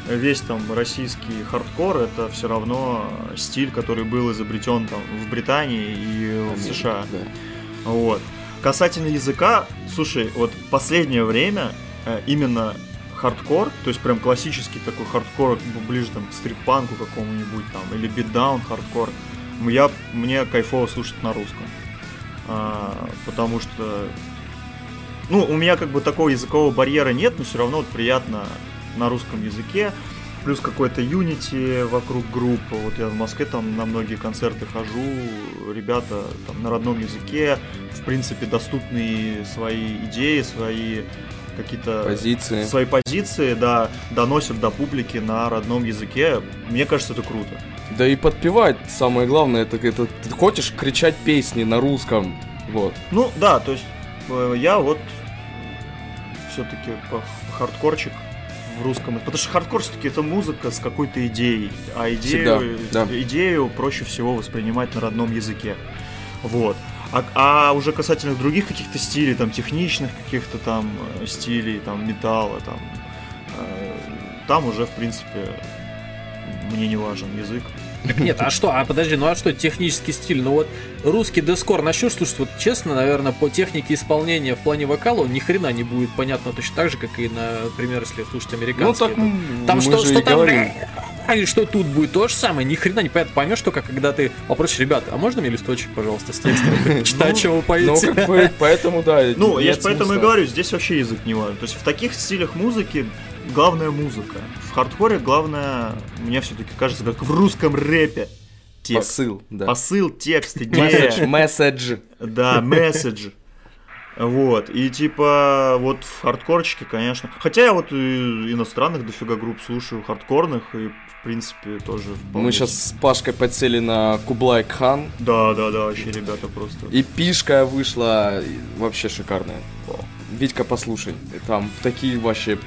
весь там российский хардкор это все равно стиль, который был изобретен там в Британии и в США. Да. Вот. Касательно языка, слушай, вот последнее время э, именно хардкор, то есть прям классический такой хардкор, ближе там к стрит-панку какому-нибудь там, или beatdown хардкор, я, мне кайфово слушать на русском. А, потому что, ну, у меня как бы такого языкового барьера нет, но все равно вот приятно на русском языке. Плюс какой-то юнити вокруг группы. Вот я в Москве там на многие концерты хожу, ребята там на родном языке, в принципе, доступные свои идеи, свои какие-то Позиции. свои позиции, да, доносят до публики на родном языке. Мне кажется, это круто. Да и подпевать, самое главное, это, это ты хочешь кричать песни на русском. Вот. Ну, да, то есть э, я вот все-таки хардкорчик в русском. Потому что хардкор все-таки это музыка с какой-то идеей. А идею, Всегда, да. идею проще всего воспринимать на родном языке. Вот. А, а уже касательно других каких-то стилей, там техничных каких-то там э, стилей, там металла, там, э, там уже в принципе мне не важен язык. Так нет, а что? А подожди, ну а что технический стиль? Ну вот русский дескор начнешь слушать, вот честно, наверное, по технике исполнения в плане вокала он ни хрена не будет понятно точно так же, как и, например, если слушать американский. Ну так там мы что, же что и там говорим. а и что тут будет то же самое, ни хрена не понятно. Поймешь только, когда ты попросишь, ребята, а можно мне листочек, пожалуйста, с текстом? Читай, Ну, что вы Ну, поете. как бы, поэтому, да. Ну, я поэтому и говорю, здесь вообще язык не важен. То есть в таких стилях музыки главная музыка. В хардкоре главное, мне все-таки кажется, как в русском рэпе. Текст. Посыл, да. Посыл, текст, идея. месседж. Да, месседж. Вот, и типа, вот в хардкорчике, конечно. Хотя я вот и иностранных дофига групп слушаю, хардкорных, и в принципе тоже вполне. Мы сейчас с Пашкой подсели на Kublai Khan. Да, да, да, вообще ребята просто. И пишка вышла вообще шикарная. Витька, послушай, там такие вообще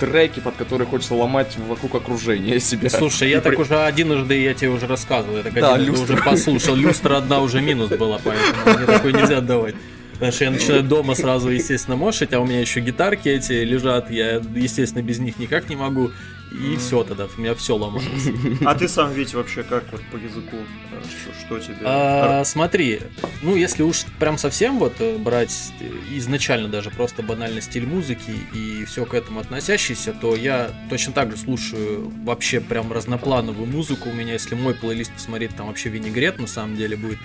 треки, под которые хочется ломать вокруг окружения себя. Слушай, я И так при- уже одиножды, я тебе уже рассказывал, я так Да, одиножды люстра. уже послушал. Люстра одна уже минус была, поэтому мне такой нельзя отдавать. Потому что я начинаю дома сразу, естественно, мошить, а у меня еще гитарки эти лежат, я, естественно, без них никак не могу. И все тогда, у меня все ломается. А ты сам, Вить, вообще как вот по языку? э, Что, что тебе? А, смотри, ну если уж прям совсем вот э, брать э, изначально даже просто банальный стиль музыки и все к этому относящийся, то я точно так же слушаю вообще прям разноплановую музыку. У меня, если мой плейлист посмотреть, там вообще винегрет на самом деле будет.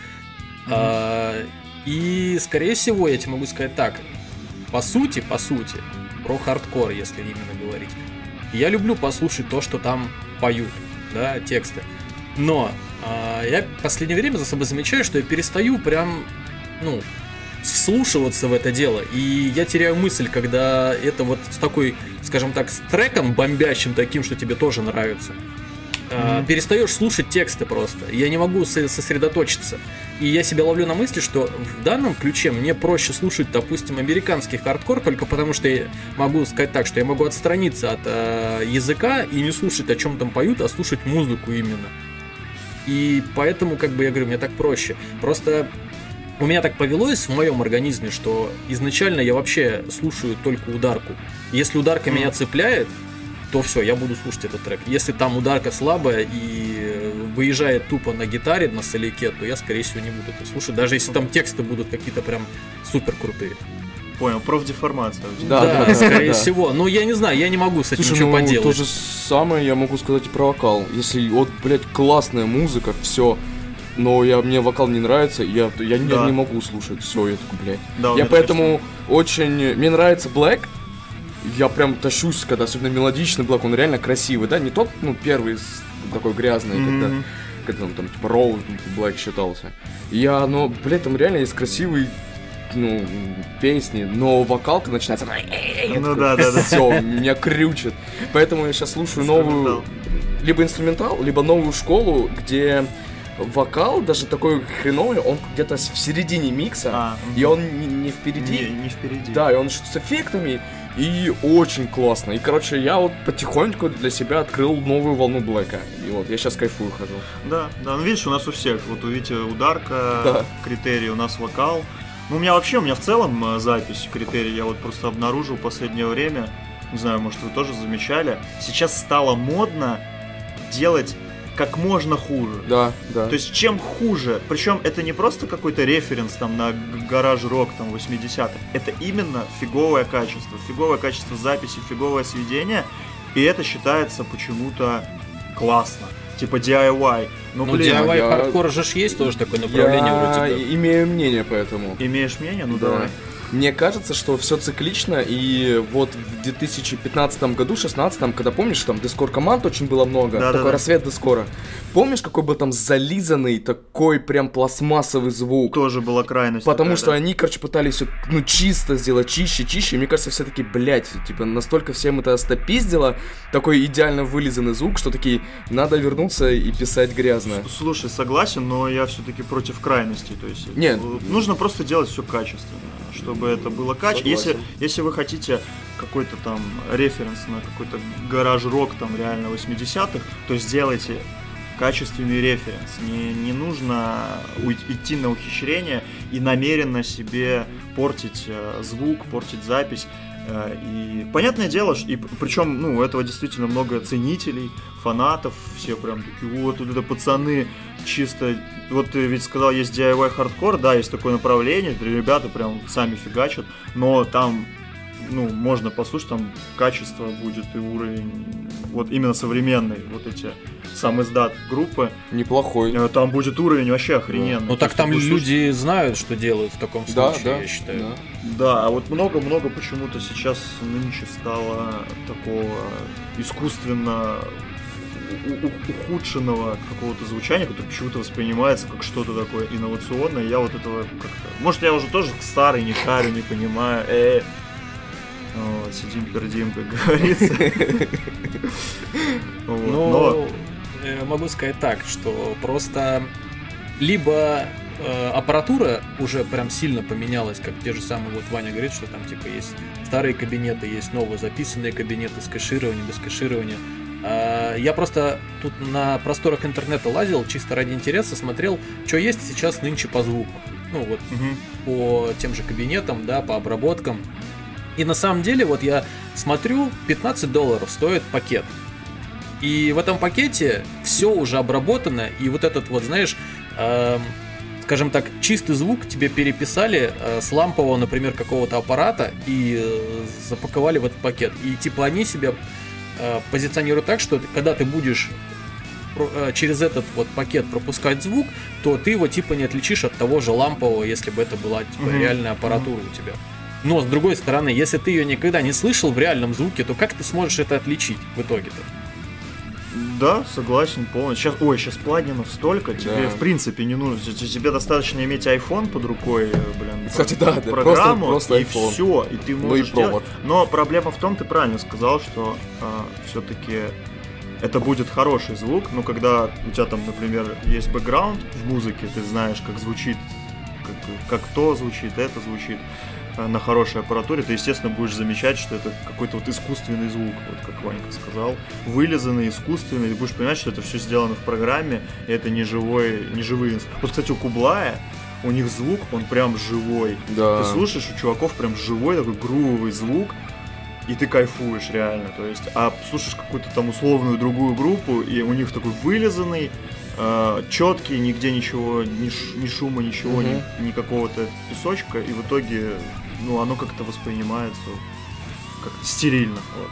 А, и скорее всего, я тебе могу сказать так, по сути, по сути, про хардкор, если именно говорить. Я люблю послушать то, что там поют, да, тексты. Но а, я в последнее время за собой замечаю, что я перестаю прям, ну, вслушиваться в это дело. И я теряю мысль, когда это вот с такой, скажем так, с треком бомбящим таким, что тебе тоже нравится. Мгм. Перестаешь слушать тексты просто. Я не могу со- сосредоточиться. И я себя ловлю на мысли, что в данном ключе мне проще слушать, допустим, американский хардкор, только потому что я могу сказать так, что я могу отстраниться от э, языка и не слушать, о чем там поют, а слушать музыку именно. И поэтому, как бы я говорю, мне так проще. Просто у меня так повелось в моем организме, что изначально я вообще слушаю только ударку. Если ударка Мгм. меня цепляет, то все, я буду слушать этот трек. Если там ударка слабая и э, выезжает тупо на гитаре, на соляке, то я, скорее всего, не буду это слушать, даже если там тексты будут какие-то прям супер крутые. Понял, профдеформация. Да, Да, да, скорее да. всего. Ну, я не знаю, я не могу с этим Слушай, ничего ну, поделать. то же самое я могу сказать и про вокал. Если вот, блядь, классная музыка, все, но я, мне вокал не нравится, я, я, не- Да. не могу слушать, все, я такой, блядь. Да, Я поэтому очень... Мне нравится Black. Я прям тащусь, когда особенно мелодичный Black, он реально красивый, да? Не тот, ну, первый такой грязный, точно. когда, когда он там типа Роу Black считался. Я, ну, блядь, там реально есть красивый ну, песни, но вокалка начинается... Ну да, да, да. Все, меня крючит. Поэтому я сейчас слушаю новую... Либо инструментал, либо новую школу, где вокал даже такой хреновый, он где-то в середине микса, А, и он не, не впереди. Не, не впереди. Да, и он что-то с эффектами, и очень классно. И, короче, я вот потихоньку для себя открыл новую волну Блэка. И вот я сейчас кайфую хожу. Да, да, ну видишь, у нас у всех, вот у Вити ударка, Да. критерий, у нас вокал. Ну, у меня вообще, у меня в целом э, запись критерий, я вот просто обнаружил в последнее время, не знаю, может вы тоже замечали, сейчас стало модно делать как можно хуже. Да, да. То есть чем хуже, причем это не просто какой-то референс там на гараж-рок там 80-х, это именно фиговое качество, фиговое качество записи, фиговое сведение, и это считается почему-то классно, типа DIY. Ну, Ну, блин, DIY я- хардкор же есть тоже такое направление я вроде как. имею мнение по этому. имеешь мнение? Ну Да. давай. Мне кажется, что все циклично, и вот в 2015 году, 16 когда помнишь, там дэткор команд очень было много, Да-да-да. такой расцвет дэткора. Помнишь, какой был там зализанный, такой прям пластмассовый звук? Тоже была крайность. Потому такая, что да. они, короче, пытались всё, ну, чисто сделать, чище, чище. И мне кажется, все таки блядь, типа, настолько всем это стопиздило, такой идеально вылизанный звук, что такие, надо вернуться и писать грязно. С- Слушай, согласен, но я все-таки против крайностей. То есть Нет. нужно просто делать все качественно, чтобы это было качественно. Если, если вы хотите какой-то там референс на какой-то гараж-рок там реально 80-х, то сделайте качественный референс. Не, не нужно идти на ухищрение и намеренно себе портить э, звук, портить запись. Э, и понятное дело, и причем, ну, у этого действительно много ценителей, фанатов, все прям такие, вот, вот это пацаны, чисто, вот ты ведь сказал, есть DIY хардкор, да, есть такое направление, ребята прям сами фигачат, но там ну, можно послушать, там качество будет и уровень, вот именно современный, вот эти сам издат группы. Неплохой. Э, там будет уровень вообще охрененный. Ну так там люди знают, что делают в таком случае, да, да, я считаю. Да. да, а вот много-много почему-то сейчас нынче стало такого искусственно ухудшенного какого-то звучания, которое почему-то воспринимается как что-то такое инновационное. Я вот этого как-то... Может, я уже тоже старый, не шарю, не понимаю. Э, вот, сидим, пердим, как говорится. Ну, могу сказать так, что просто либо э, аппаратура уже прям сильно поменялась, как те же самые, вот Ваня говорит, что там типа есть старые кабинеты, есть новые записанные кабинеты с кэшированием, без кэширования. А, я просто тут на просторах интернета лазил, чисто ради интереса, смотрел, что есть сейчас нынче по звуку. Ну вот угу. по тем же кабинетам, да, по обработкам. И на самом деле, вот я смотрю, 15 долларов стоит пакет. И в этом пакете все уже обработано, и вот этот вот, знаешь, э, скажем так, чистый звук тебе переписали э, с лампового, например, какого-то аппарата и э, запаковали в этот пакет. И типа они себя позиционируют так, что когда ты будешь э, через этот вот пакет пропускать звук, то ты его типа не отличишь от того же лампового, если бы это была типа mm-hmm. реальная аппаратура mm-hmm. у тебя. Но, с другой стороны, если ты ее никогда не слышал в реальном звуке, то как ты сможешь это отличить в итоге-то? Да, согласен полностью. Сейчас, ой, сейчас плагинов столько, тебе да. в принципе не нужно. Тебе достаточно иметь iPhone под рукой, блин, Кстати, да, программу, просто, просто и iPhone. все, и ты можешь ну и делать. Но проблема в том, ты правильно сказал, что э, а, все-таки это будет хороший звук, но когда у тебя там, например, есть бэкграунд в музыке, ты знаешь, как звучит, как, как то звучит, это звучит, Э, на хорошей аппаратуре, ты, естественно, будешь замечать, что это какой-то вот искусственный звук, вот как Ванька сказал, вылизанный, искусственный, и будешь понимать, что это все сделано в программе, и это не живой, не живые Вот, кстати, у Кублая у них звук, он прям живой. Да. Ты слушаешь, у чуваков прям живой такой грувовый звук, и ты кайфуешь реально, то есть, а слушаешь какую-то там условную другую группу, и у них такой вылизанный, э, четкий, нигде ничего, ни, ни шума, ничего, угу. ни, ни какого-то песочка, и в итоге, ну, оно как-то воспринимается как стерильно. Вот.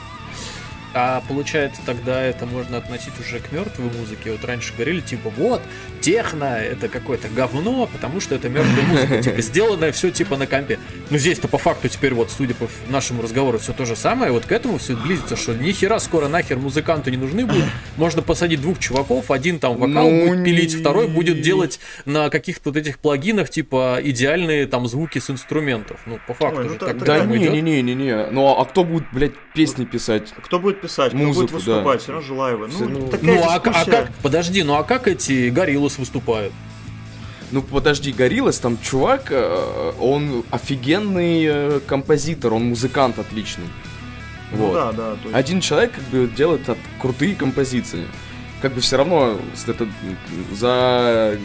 А получается, тогда это можно относить уже к мертвой музыке. Вот раньше говорили, типа, вот, техно это какое-то говно, потому что это мертвая музыка, типа, сделанное все типа на компе. Но здесь-то по факту теперь вот, судя по нашему разговору, все то же самое. Вот к этому все близится, что ни хера скоро нахер музыканты не нужны будут. Можно посадить двух чуваков, один там вокал ну, будет пилить, второй будет делать на каких-то вот этих плагинах, типа, идеальные там звуки с инструментов. Ну, по факту Ой, же так Да не-не-не-не-не. Ну, а кто будет, блядь, песни писать? Кто будет писать, Музыку, кто будет выступать, да. все равно же лайвы. Ну, ну, ну а, а как, подожди, ну а как эти Гориллос выступают? Ну подожди, Гориллас, там чувак, э, он офигенный э, композитор, он музыкант отличный. Ну, вот. да, да. Есть... Один человек как бы делает от, крутые композиции. Как бы все равно это, за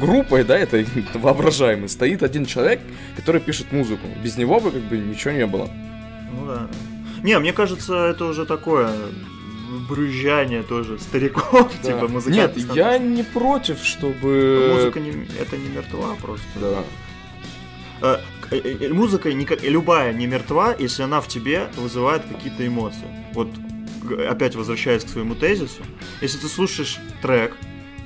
группой, да, это воображаемый, стоит один человек, который пишет музыку. Без него бы как бы ничего не было. Ну да. Не, мне кажется, это уже такое брюзжание тоже стариков, да. типа музыкант. Нет, я не против, чтобы... Музыка не, это не мертва просто. Да. Э, э, э, музыка не, любая не мертва, если она в тебе вызывает какие-то эмоции. Вот опять возвращаясь к своему тезису, если ты слушаешь трек,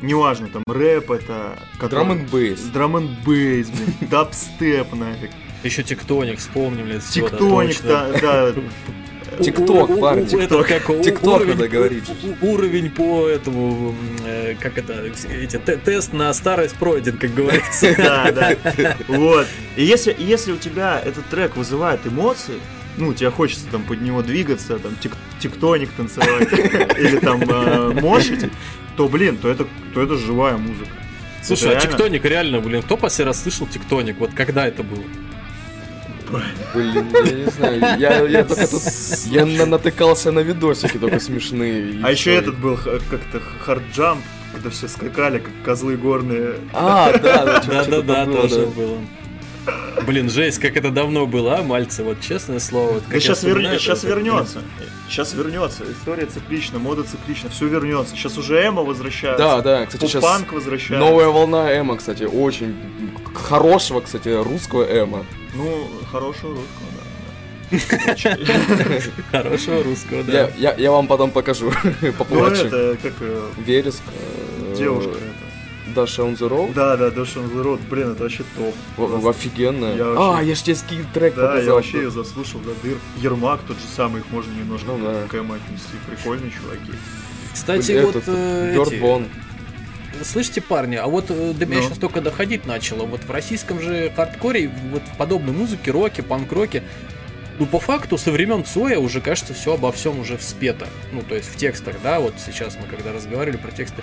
неважно, там рэп это... Драм н бейс. Драм н бейс, блин, дабстеп нафиг. Еще тектоник, вспомним ли Тектоник, да, да. Тикток, парни. Тикток, Тикток надо говорить. Уровень по этому, как это, эти, тест на старость пройден, как говорится. Да, да. Вот. И если, если у тебя этот трек вызывает эмоции, ну, тебе хочется там под него двигаться, там, тик тиктоник танцевать, или там э, мошить, то, блин, то это, то это живая музыка. Слушай, а тиктоник реально, блин, кто последний раз слышал тиктоник? Вот когда это было? Блин, я не знаю, я, я только тут, я на, натыкался на видосики только смешные. А еще этот был как-то хард-джамп, когда все скакали, как козлы горные. А, да, да, да, да, тоже было. Блин, жесть, как это давно было, а, Мальцы, вот честное слово. Вот, да сейчас, вер... сейчас вернется. Сейчас вернется. История циклична, мода циклична, все вернется. Сейчас уже эмо возвращается. Да, да, кстати, сейчас панк возвращается. Новая волна эмо, кстати, очень хорошего, кстати, русского эмо. Ну, хорошего русского, да. Хорошего русского, да. Я, я, вам потом покажу. Поплачу. Ну, это как... Э, Вереск. Э, девушка Dash on the Road? Да, да, Dash on the Road. Блин, это вообще топ. В, офигенная. Я вообще... А, я же тебе скин трек Да, показал. я вообще ее заслушал до дыр. Ермак тот же самый, их можно немножко ну, да. к отнести. Прикольные чуваки. Кстати, Блин, вот э, эти... Слышите, парни, а вот э, до меня no. сейчас только доходить начало. Вот в российском же хардкоре, вот в подобной музыке, роке, панк-роке, ну, по факту, со времен Цоя уже, кажется, все обо всем уже вспето. Ну, то есть в текстах, да, вот сейчас мы когда разговаривали про тексты.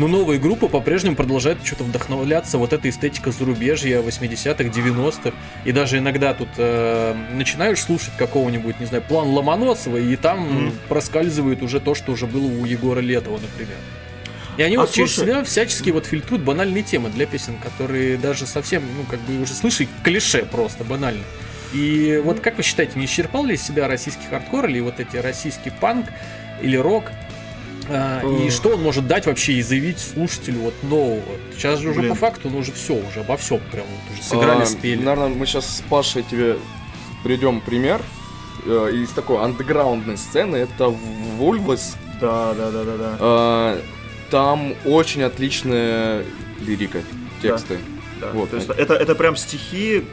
Но новые группы по-прежнему продолжают что-то вдохновляться вот этой эстетика зарубежья 80-х, 90-х. И даже иногда тут э, начинаешь слушать какого-нибудь, не знаю, план Ломоносова, и там mm. проскальзывает уже то, что уже было у Егора Летова, например. И они а вот слушай... через себя всячески вот фильтруют банальные темы для песен, которые даже совсем, ну, как бы уже слышали, клише просто банально. И вот как вы считаете, не исчерпал ли себя российский хардкор или вот эти российский панк или рок? А, и что он может дать вообще и заявить слушателю вот нового? Сейчас же уже Блин. по факту, ну уже все, уже обо всем прям вот уже сыграли, а, спели. Наверное, мы сейчас с Пашей тебе придем пример э, из такой андеграундной сцены. Это Вульвас. Да, да, да, да, да. Э, там очень отличная лирика, тексты. Да, да. Вот. То есть это, это прям стихи,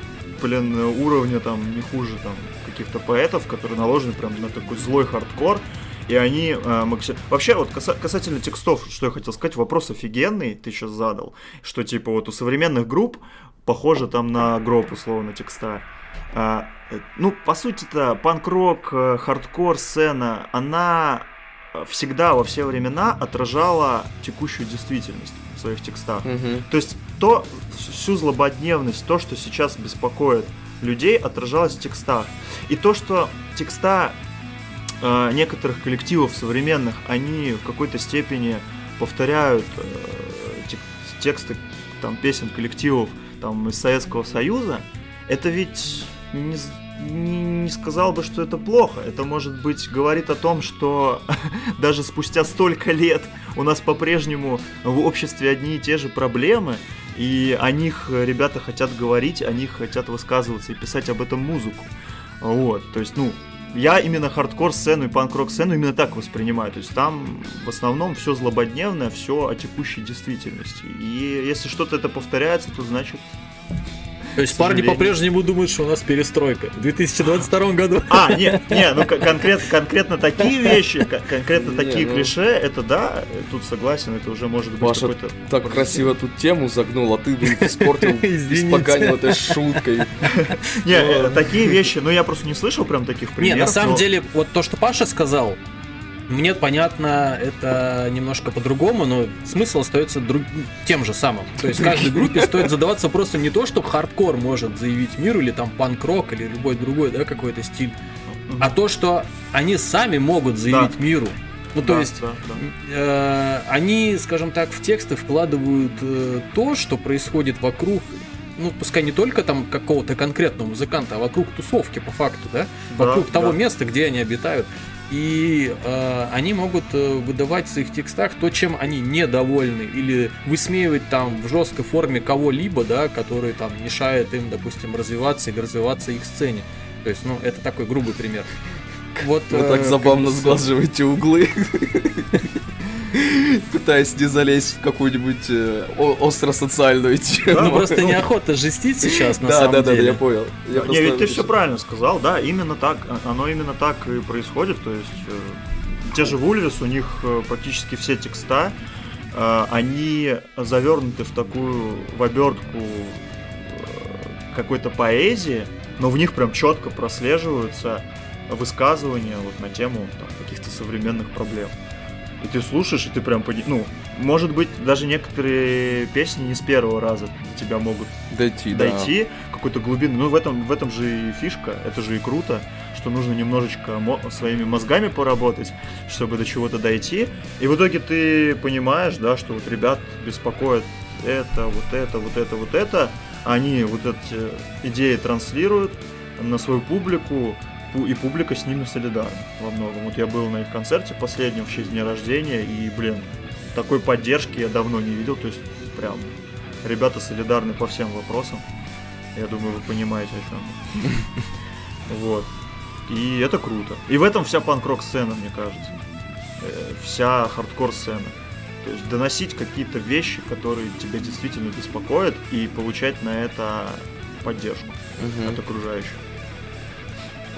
блин, уровня там не хуже там каких-то поэтов, которые наложены прям на такой злой хардкор. И они э, максим... Вообще, вот каса... касательно текстов, что я хотел сказать, вопрос офигенный ты сейчас задал, что типа вот у современных групп похоже там на ГрОб, условно, текста. А, э, ну, по сути-то, панк-рок, э, хардкор сцена, она всегда во все времена отражала текущую действительность в своих текстах. Угу. То есть то, всю злободневность, то, что сейчас беспокоит людей, отражалось в текстах. И то, что текста э, некоторых коллективов современных, они в какой-то степени повторяют э, тек тексты там, песен коллективов там, из Советского Союза, это ведь не, не, не сказал бы, что это плохо. Это, может быть, говорит о том, что даже спустя столько лет у нас по-прежнему в обществе одни и те же проблемы, и о них ребята хотят говорить, о них хотят высказываться и писать об этом музыку. Вот, то есть, ну, я именно хардкор сцену и панк-рок сцену именно так воспринимаю. То есть там в основном все злободневное, все о текущей действительности. И если что-то это повторяется, то значит то есть парни по-прежнему думают, что у нас перестройка. В 2022 году. А, не, не, ну конкрет, конкретно такие вещи, конкретно такие ну... клише, это да, тут согласен, это уже может быть Паша какой-то... так красиво тут тему загнул, а ты, блин, испортил, испоганил этой шуткой. Не, такие вещи, ну я просто не слышал прям таких примеров. Не, на самом деле, вот то, что Паша сказал, мне понятно, это немножко по-другому, но смысл остается друг... тем же самым. То есть в каждой группе стоит задаваться вопросом не то, что хардкор может заявить миру, или там панк-рок, или любой другой, да, какой-то стиль, а то, что они сами могут заявить да. миру. Ну, то да, есть, да, да. Э, они, скажем так, в тексты вкладывают э, то, что происходит вокруг ну, пускай не только там какого-то конкретного музыканта, а вокруг тусовки, по факту, да? Вокруг да, того да. места, где они обитают и э, они могут э, выдавать в своих текстах то, чем они недовольны, или высмеивать там в жесткой форме кого-либо, да, который там мешает им, допустим, развиваться или развиваться их сцене. То есть, ну, это такой грубый пример. Вот, Вы э, так забавно сглаживаете углы. Пытаясь не залезть в какую-нибудь э, остро-социальную тему. Ну просто неохота жестить сейчас, на самом деле. Да, да, да, я понял. Я не, ведь ты все правильно сказал, да, именно так, оно именно так и происходит, то есть э, те же Вульвис, у них э, практически все текста, они завернуты в такую, в обертку какой-то поэзии, но в них прям четко прослеживаются высказывания вот на тему там, каких-то современных проблем и ты слушаешь, и ты прям, ну, может быть, даже некоторые песни не с первого раза до тебя могут дойти, дойти да. какой-то глубины. Ну, в этом, в этом же и фишка, это же и круто, что нужно немножечко своими мозгами поработать, чтобы до чего-то дойти. И в итоге ты понимаешь, да, что вот ребят беспокоит это, вот это, вот это, вот это, они вот эти идеи транслируют на свою публику, и публика с ними солидарна во многом. Вот я был на их концерте последнем в честь дня рождения, и, блин, такой поддержки я давно не видел, то есть прям ребята солидарны по всем вопросам. Я думаю, вы понимаете о чем. Вот. И это круто. И в этом вся панк-рок сцена, мне кажется. Э, вся хардкор сцена. То есть доносить какие-то вещи, которые тебя действительно беспокоят, и получать на это поддержку угу. от окружающих.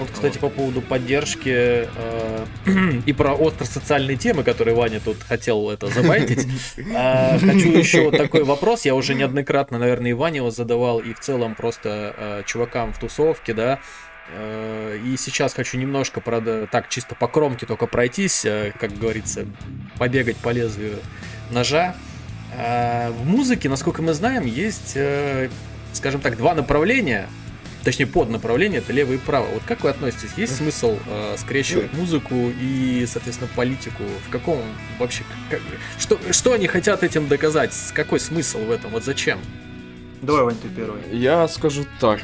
Вот, кстати, по поводу поддержки э, и про остро-социальные темы, которые Ваня тут хотел это забайтить. Э, хочу еще вот такой вопрос. Я уже неоднократно, наверное, и Ване его задавал, и в целом просто э, чувакам в тусовке, да. Э, и сейчас хочу немножко, правда, так чисто по кромке только пройтись, э, как говорится, побегать по лезвию ножа. Э, в музыке, насколько мы знаем, есть, скажем так, два направления, точнее под направление, это левое и правое. Вот как вы относитесь? Есть смысл скрещивать музыку и, соответственно, политику? В каком вообще, как, что, что они хотят этим доказать? Какой смысл в этом? Вот зачем? Давай, Вань, ты первый. Я скажу так,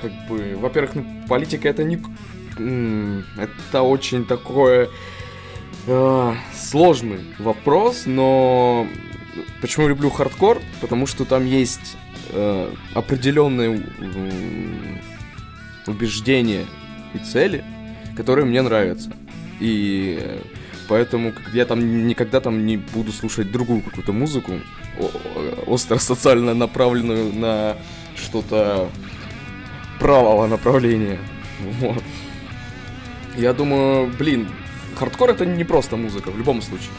как бы, во-первых, ну, политика это не... Это очень такое э, сложный вопрос, но почему люблю хардкор? Потому что там есть э, определенные убеждения и цели, которые мне нравятся. И поэтому я там никогда там не буду слушать другую какую-то музыку, остро-социально направленную на что-то правого направления. Вот. Я думаю, блин, хардкор это не просто музыка, в любом случае.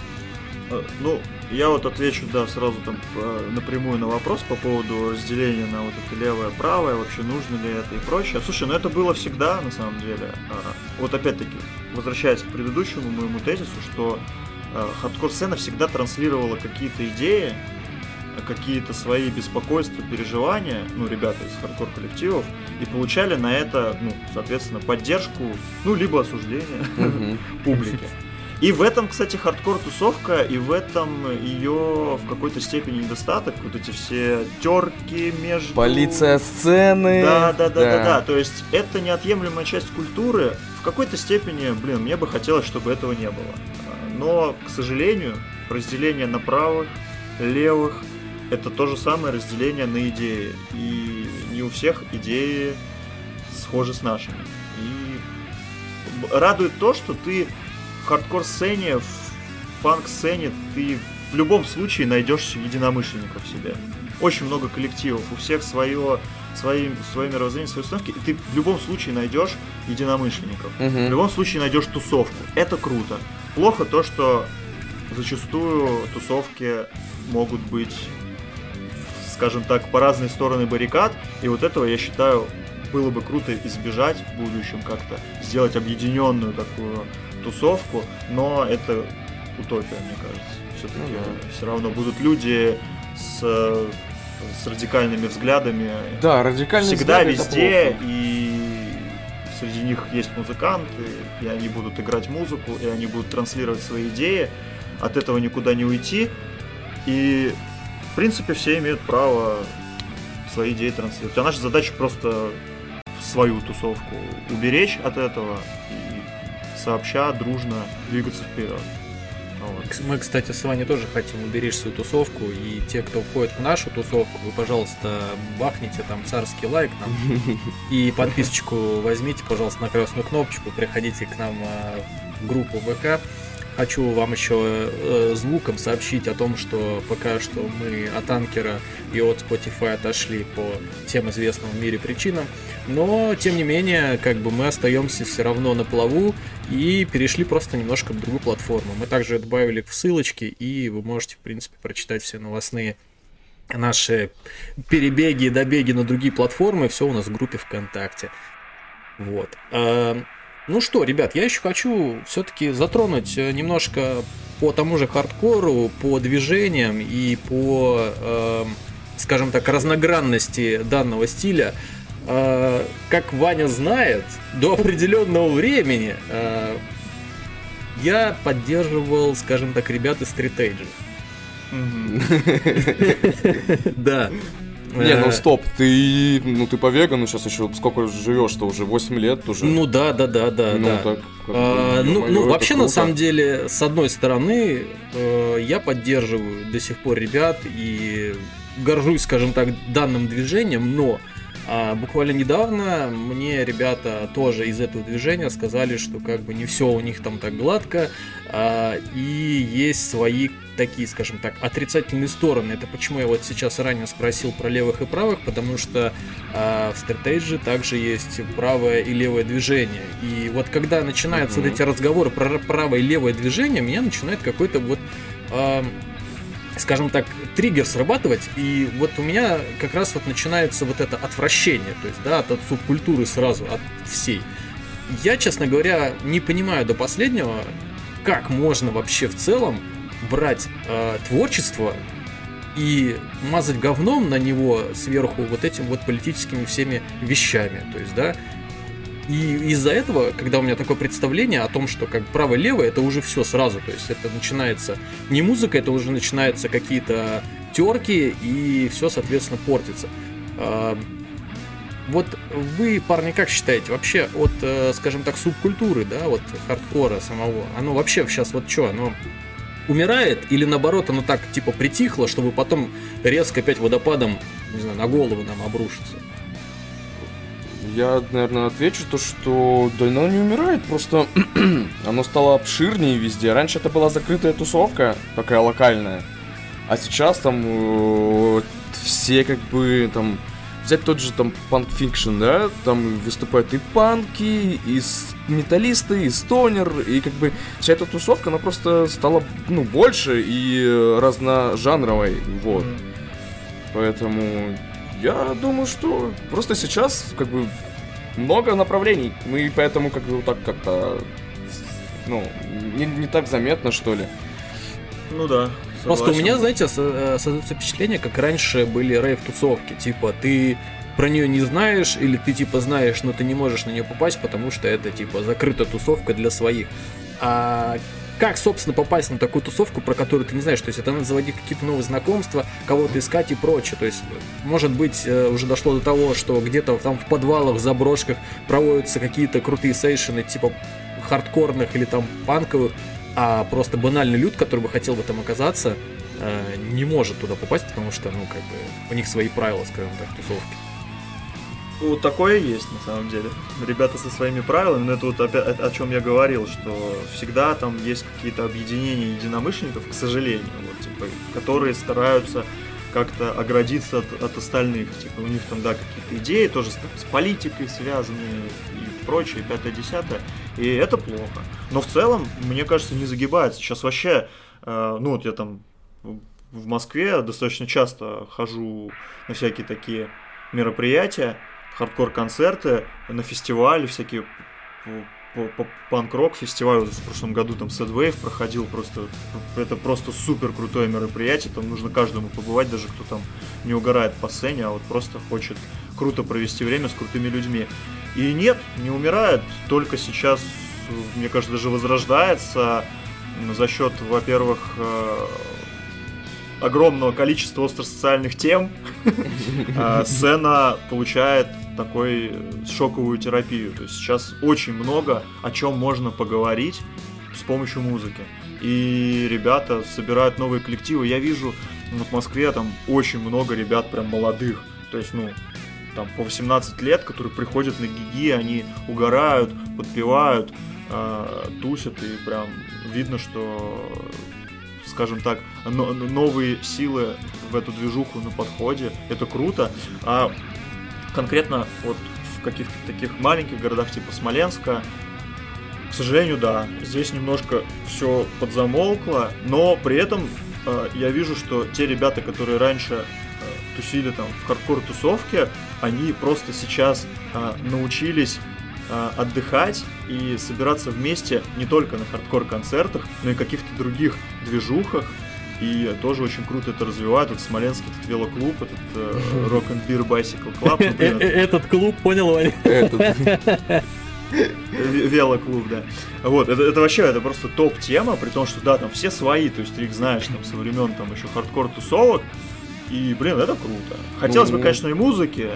Э, ну, я вот отвечу, да, сразу там напрямую на вопрос по поводу разделения на вот это левое, правое, вообще нужно ли это и прочее. Слушай, ну это было всегда, на самом деле. А, вот опять-таки, возвращаясь к предыдущему моему тезису, что э, хардкор-сцена всегда транслировала какие-то идеи, какие-то свои беспокойства, переживания, ну, ребята из хардкор коллективов, и получали на это, ну, соответственно, поддержку, ну, либо осуждение публики. И в этом, кстати, хардкор-тусовка, и в этом ее в какой-то степени недостаток. Вот эти все терки между... Полиция сцены. Да, да, да, да, да. То есть это неотъемлемая часть культуры. В какой-то степени, блин, мне бы хотелось, чтобы этого не было. Но, к сожалению, разделение на правых, левых, это то же самое разделение на идеи. И не у всех идеи схожи с нашими. И радует то, что ты хардкор-сцене, в панк-сцене ты в любом случае найдешь единомышленников себе. Очень много коллективов, у всех свое, свои, свое мировоззрение, свои установки, и ты в любом случае найдешь единомышленников. Угу. В любом случае найдешь тусовку. Это круто. Плохо то, что зачастую тусовки могут быть скажем так, по разные стороны баррикад, и вот этого, я считаю, было бы круто избежать в будущем как-то, сделать объединенную такую тусовку, но это утопия, мне кажется. Все-таки ну, да. все равно будут люди с, с радикальными взглядами. Да, радикальные Всегда везде, и среди них есть музыканты, и они будут играть музыку, и они будут транслировать свои идеи. От этого никуда не уйти. И принципе, все имеют право свои идеи транслировать. А наша задача просто свою тусовку уберечь от этого и сообща, дружно двигаться вперед. Вот. Мы, кстати, с вами тоже хотим уберечь свою тусовку, и те, кто входит в нашу тусовку, вы, пожалуйста, бахните там царский лайк нам, и подписочку возьмите, пожалуйста, на красную кнопочку, приходите к нам а, в группу ВК, Хочу вам еще э, звуком сообщить о том, что пока что мы от Анкера и от Spotify отошли по тем известным в мире причинам, но тем не менее, как бы мы остаемся все равно на плаву и перешли просто немножко в другую платформу. Мы также добавили в ссылочки, и вы можете, в принципе, прочитать все новостные наши перебеги и добеги на другие платформы, все у нас в группе ВКонтакте. Вот. Ну что, ребят, я еще хочу все-таки затронуть э, немножко по тому же хардкору, по движениям и по, э, скажем так, разногранности данного стиля. Э, как Ваня знает, до определенного времени э, я поддерживал, скажем так, ребят из Street Да. Не, ну стоп, ты, ну ты по вегану сейчас еще сколько живешь-то уже 8 лет уже. Ну да, да, да, да, ну, да. Так, а, ну, ну вообще круто. на самом деле, с одной стороны, э, я поддерживаю до сих пор ребят и горжусь, скажем так, данным движением, но а буквально недавно мне ребята тоже из этого движения сказали, что как бы не все у них там так гладко, а, и есть свои такие, скажем так, отрицательные стороны. Это почему я вот сейчас ранее спросил про левых и правых, потому что а, в стратегии также есть правое и левое движение. И вот когда начинаются mm-hmm. вот эти разговоры про правое и левое движение, меня начинает какой-то вот а, скажем так, триггер срабатывать, и вот у меня как раз вот начинается вот это отвращение, то есть, да, от, от субкультуры сразу, от всей. Я, честно говоря, не понимаю до последнего, как можно вообще в целом брать э, творчество и мазать говном на него сверху вот этим вот политическими всеми вещами, то есть, да, и из-за этого, когда у меня такое представление о том, что как право-лево, это уже все сразу. То есть это начинается не музыка, это уже начинаются какие-то терки, и все, соответственно, портится. А, вот вы, парни, как считаете, вообще от, э, скажем так, субкультуры, да, вот хардкора самого, оно вообще сейчас вот что, оно умирает или наоборот оно так типа притихло, чтобы потом резко опять водопадом, не знаю, на голову нам обрушиться? Я, наверное, отвечу то, что да оно не умирает, просто оно стало обширнее везде. Раньше это была закрытая тусовка, такая локальная. А сейчас там э, все как бы там взять тот же там Punk Fiction, да, там выступают и панки, и металлисты, и стонер, и как бы вся эта тусовка, она просто стала, ну, больше и разножанровой, вот. Поэтому я думаю, что просто сейчас как бы много направлений. Мы поэтому как бы вот так как-то, ну, не, не так заметно, что ли. Ну да. Согласен. Просто у меня, знаете, э, создается впечатление, как раньше были рейв-тусовки. Типа, ты про нее не знаешь, или ты типа знаешь, но ты не можешь на нее попасть, потому что это типа закрытая тусовка для своих. А как, собственно, попасть на такую тусовку, про которую ты не знаешь. То есть это надо заводить какие-то новые знакомства, кого-то искать и прочее. То есть, может быть, э, уже дошло до того, что где-то там в подвалах, в заброшках проводятся какие-то крутые сейшены, типа хардкорных или там панковых, а просто банальный люд, который бы хотел в этом оказаться, э, не может туда попасть, потому что, ну, как бы, у них свои правила, скажем так, тусовки. Вот такое есть на самом деле. Ребята со своими правилами, но это вот опять о, чем я говорил, что всегда там есть какие-то объединения единомышленников, к сожалению, вот, типа, которые стараются как-то оградиться от, от остальных. Типа, у них там, да, какие-то идеи тоже с, с политикой связанные и прочее, пятое-десятое. И это плохо. Но в целом, мне кажется, не загибается. Сейчас вообще, э, ну вот я там в Москве достаточно часто хожу на всякие такие мероприятия, хардкор-концерты, на фестивале всякие панк-рок фестиваль. В прошлом году там Wave проходил просто это просто супер крутое мероприятие. Там нужно каждому побывать даже кто там не угорает по сцене а вот просто хочет круто провести время с крутыми людьми. И нет не умирает. Только сейчас мне кажется даже возрождается за счет во-первых э, огромного количества остросоциальных тем а, сцена получает такой шоковую терапию. То есть сейчас очень много о чем можно поговорить с помощью музыки. И ребята собирают новые коллективы. Я вижу ну, в Москве там очень много ребят прям молодых. То есть, ну, там по 18 лет, которые приходят на гиги, они угорают, подпевают, э, тусят, и прям видно, что скажем так, новые силы в эту движуху на подходе. Это круто. А конкретно вот в каких-то таких маленьких городах типа Смоленска, к сожалению, да, здесь немножко все подзамолкло, но при этом э, я вижу, что те ребята, которые раньше э, тусили там в хардкор-тусовке, они просто сейчас э, научились отдыхать и собираться вместе не только на хардкор-концертах, но и каких-то других движухах. И тоже очень круто это развивают. Вот Смоленский этот велоклуб, этот э, Rock and Beer Bicycle Club. Э, э, этот клуб, понял, Ваня? Велоклуб, да. Вот, это, это вообще, это просто топ-тема, при том, что, да, там все свои, то есть ты их знаешь, там, со времен, там, еще хардкор-тусовок, И, блин, это круто. Хотелось бы, Ну. конечно, и музыки.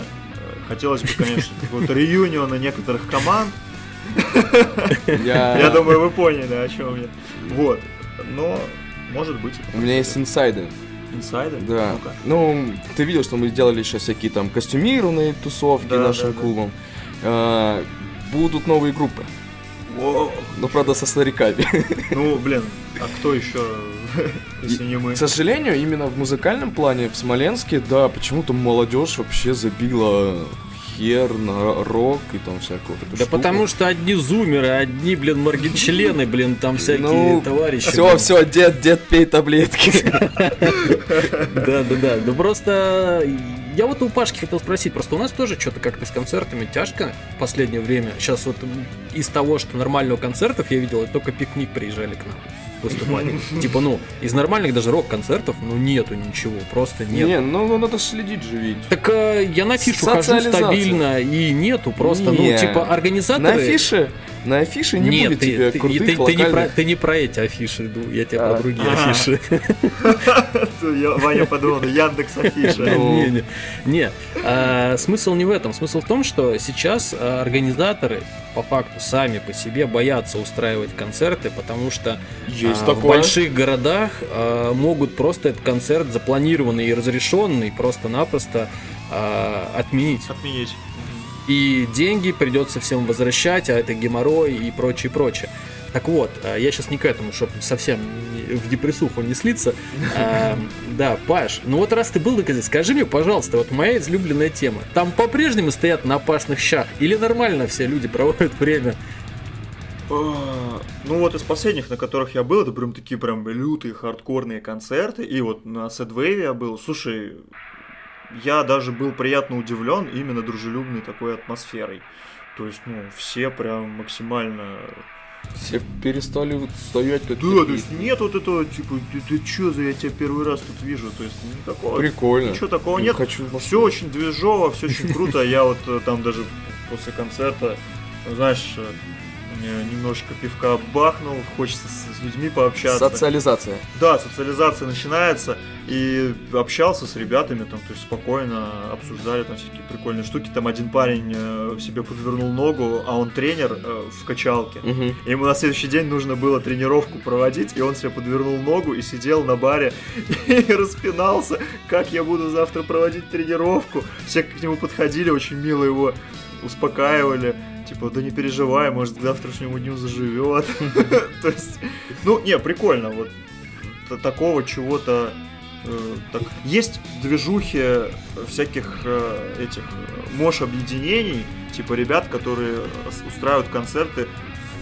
Э, Хотелось бы, конечно, какого-то реюниона некоторых команд. Я... Думаю, вы поняли, о чем я. Вот. Но, может быть, У меня есть инсайды. инсайды. Да. Ну, ты видел, что мы сделали сейчас всякие там костюмированные тусовки нашим клубом. А, Будут новые группы. Но, правда, со стариками. Ну, блин, а кто еще, если не мы? К сожалению, именно в музыкальном плане в Смоленске, да, почему-то молодежь вообще забила хер на рок и там всякую вот эту Да штуку. потому что одни зумеры, одни, блин, моргенчлены, блин, там всякие Ну, товарищи. Все, блин. все, дед, дед, пей таблетки. Да, да, да. Ну просто я вот у Пашки хотел спросить, просто у нас тоже что-то как-то с концертами тяжко в последнее время. Сейчас вот из того, что нормального концертов я видел, только пикник приезжали к нам выступали. Типа, ну, из нормальных даже рок-концертов, ну, нету ничего, просто нет. Не, ну ну, надо следить же ведь. Так э, я на фишу хожу стабильно, и нету просто, ну, типа, организаторы... На афише, на афише не Нет, будет ты, тебе ты- крутых ты- ты не про, локальных. ты не про эти афиши, я тебе А. про другие Ага. афиши. Ваня подумал, Яндекс Афиша. Не, не. А, смысл не в этом. Смысл в том, что сейчас а, организаторы по факту сами по себе боятся устраивать концерты, потому что а, в больших городах а, могут просто этот концерт запланированный и разрешенный просто-напросто а, отменить. Отменить. И деньги придется всем возвращать, а это геморрой и прочее, прочее. Так вот, а, я сейчас не к этому, чтобы совсем в депрессуху не слиться. А, Да, Паш, ну вот раз ты был на концерте, скажи мне, пожалуйста, вот моя излюбленная тема. Там по-прежнему стоят на опасных щах или нормально все люди проводят время? А, Ну вот из последних, на которых я был, это прям такие прям лютые хардкорные концерты. И вот на Сэдвейве я был. Слушай, я даже был приятно удивлен именно дружелюбной такой атмосферой. То есть, ну, все прям максимально... Все перестали вот стоять как Да, то есть нет вот этого, типа, ты, ты чё за я тебя первый раз тут вижу, то есть никакого... Прикольно. Ничего такого Не нет. Хочу. Все очень движово, все очень круто. Я вот э, там даже после концерта, знаешь, э, немножко пивка бахнул, хочется с, с людьми пообщаться. Социализация. Да, социализация начинается, и общался с ребятами, там, то есть спокойно обсуждали там всякие прикольные штуки. Там один парень э, себе подвернул ногу, а он тренер э, в качалке. Мгм. И Ему на следующий день нужно было тренировку проводить, и он себе подвернул ногу и сидел на баре и распинался, как я буду завтра проводить тренировку. Все к нему подходили, очень мило его успокаивали. Типа, да не переживай, может, к завтрашнему дню заживет. То есть, ну, не, прикольно, вот такого чего-то э, так. Есть движухи всяких э, этих э, мош-объединений, типа ребят, которые устраивают концерты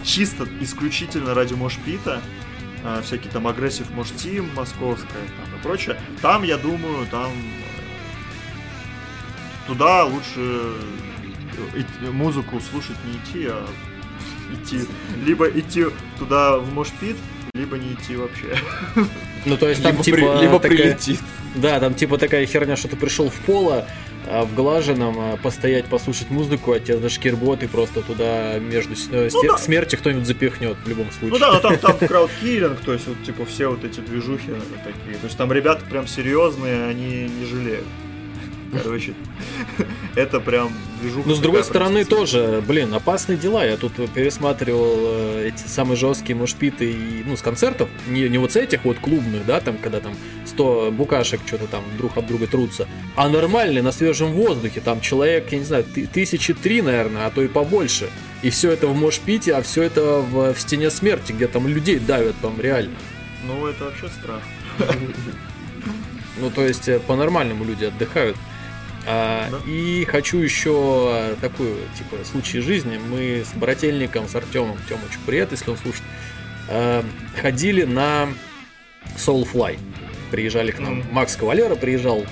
чисто исключительно ради мошпита, э, всякие там агрессив мош тим московская там, и прочее. Там, я думаю, там э, туда лучше музыку слушать не идти, а идти. Либо идти туда в мошпит, либо не идти вообще. Ну, то есть там Либо, типа при- либо такая- прилетит. Да, там типа такая херня, что ты пришел в поло, а, в глаженом, а, постоять, послушать музыку, а тебя за шкирбот и просто туда между с- э, сте- да. смертью кто-нибудь запихнет в любом случае. Ну да, но там, там краудкиллинг, то есть вот типа все вот эти движухи такие. То есть там ребята прям серьезные, они не жалеют. Короче, это прям движуха. Ну, с другой стороны, тоже, блин, опасные дела. Я тут пересматривал э, эти самые жесткие мушпиты и, ну, с концертов, не, не вот с этих вот клубных, да, там, когда там 100 букашек что-то там друг об друга трутся, а нормальные, на свежем воздухе, там человек, я не знаю, ты- тысячи три, наверное, а то и побольше. И все это в мошпите, а все это в, в стене смерти, где там людей давят там реально. Ну, это вообще страх. Ну, то есть, э, по-нормальному люди отдыхают. А, Да. И хочу еще такую, типа, случай жизни. Мы с брательником, с Артемом, Тёмыч, привет, если он слушает, э, ходили на Soulfly. Приезжали к нам. Мгм. Макс Кавалера приезжал.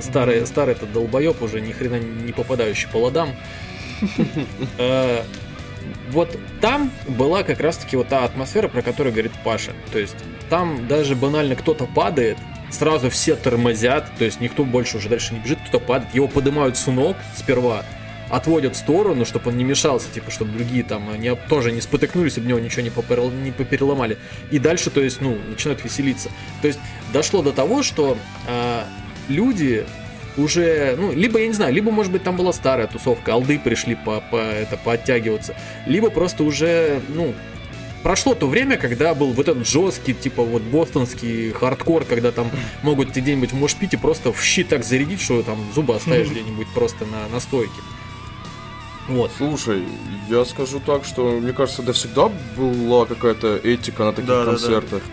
Старый, старый этот долбоеб уже ни хрена не попадающий по ладам. Э, Вот там была как раз-таки вот та атмосфера, про которую говорит Паша. То есть там даже банально кто-то падает, сразу все тормозят, то есть никто больше уже дальше не бежит, кто-то падает, его поднимают с ног сперва, отводят в сторону, чтобы он не мешался, типа, чтобы другие там не, тоже не спотыкнулись, об него ничего не, поперл- не попереломали. И дальше, то есть, ну, начинают веселиться. То есть дошло до того, что а, люди уже, ну, либо, я не знаю, либо, может быть, там была старая тусовка, алды пришли по, по, это, пооттягиваться, либо просто уже, ну, прошло то время, когда был вот этот жесткий, типа вот бостонский хардкор, когда там могут тебе где-нибудь в мошпите просто в щит так зарядить, что там зубы оставишь где-нибудь просто на, на стойке. Вот. Слушай, я скажу так, что мне кажется, да всегда была какая-то этика на таких да, концертах. Да,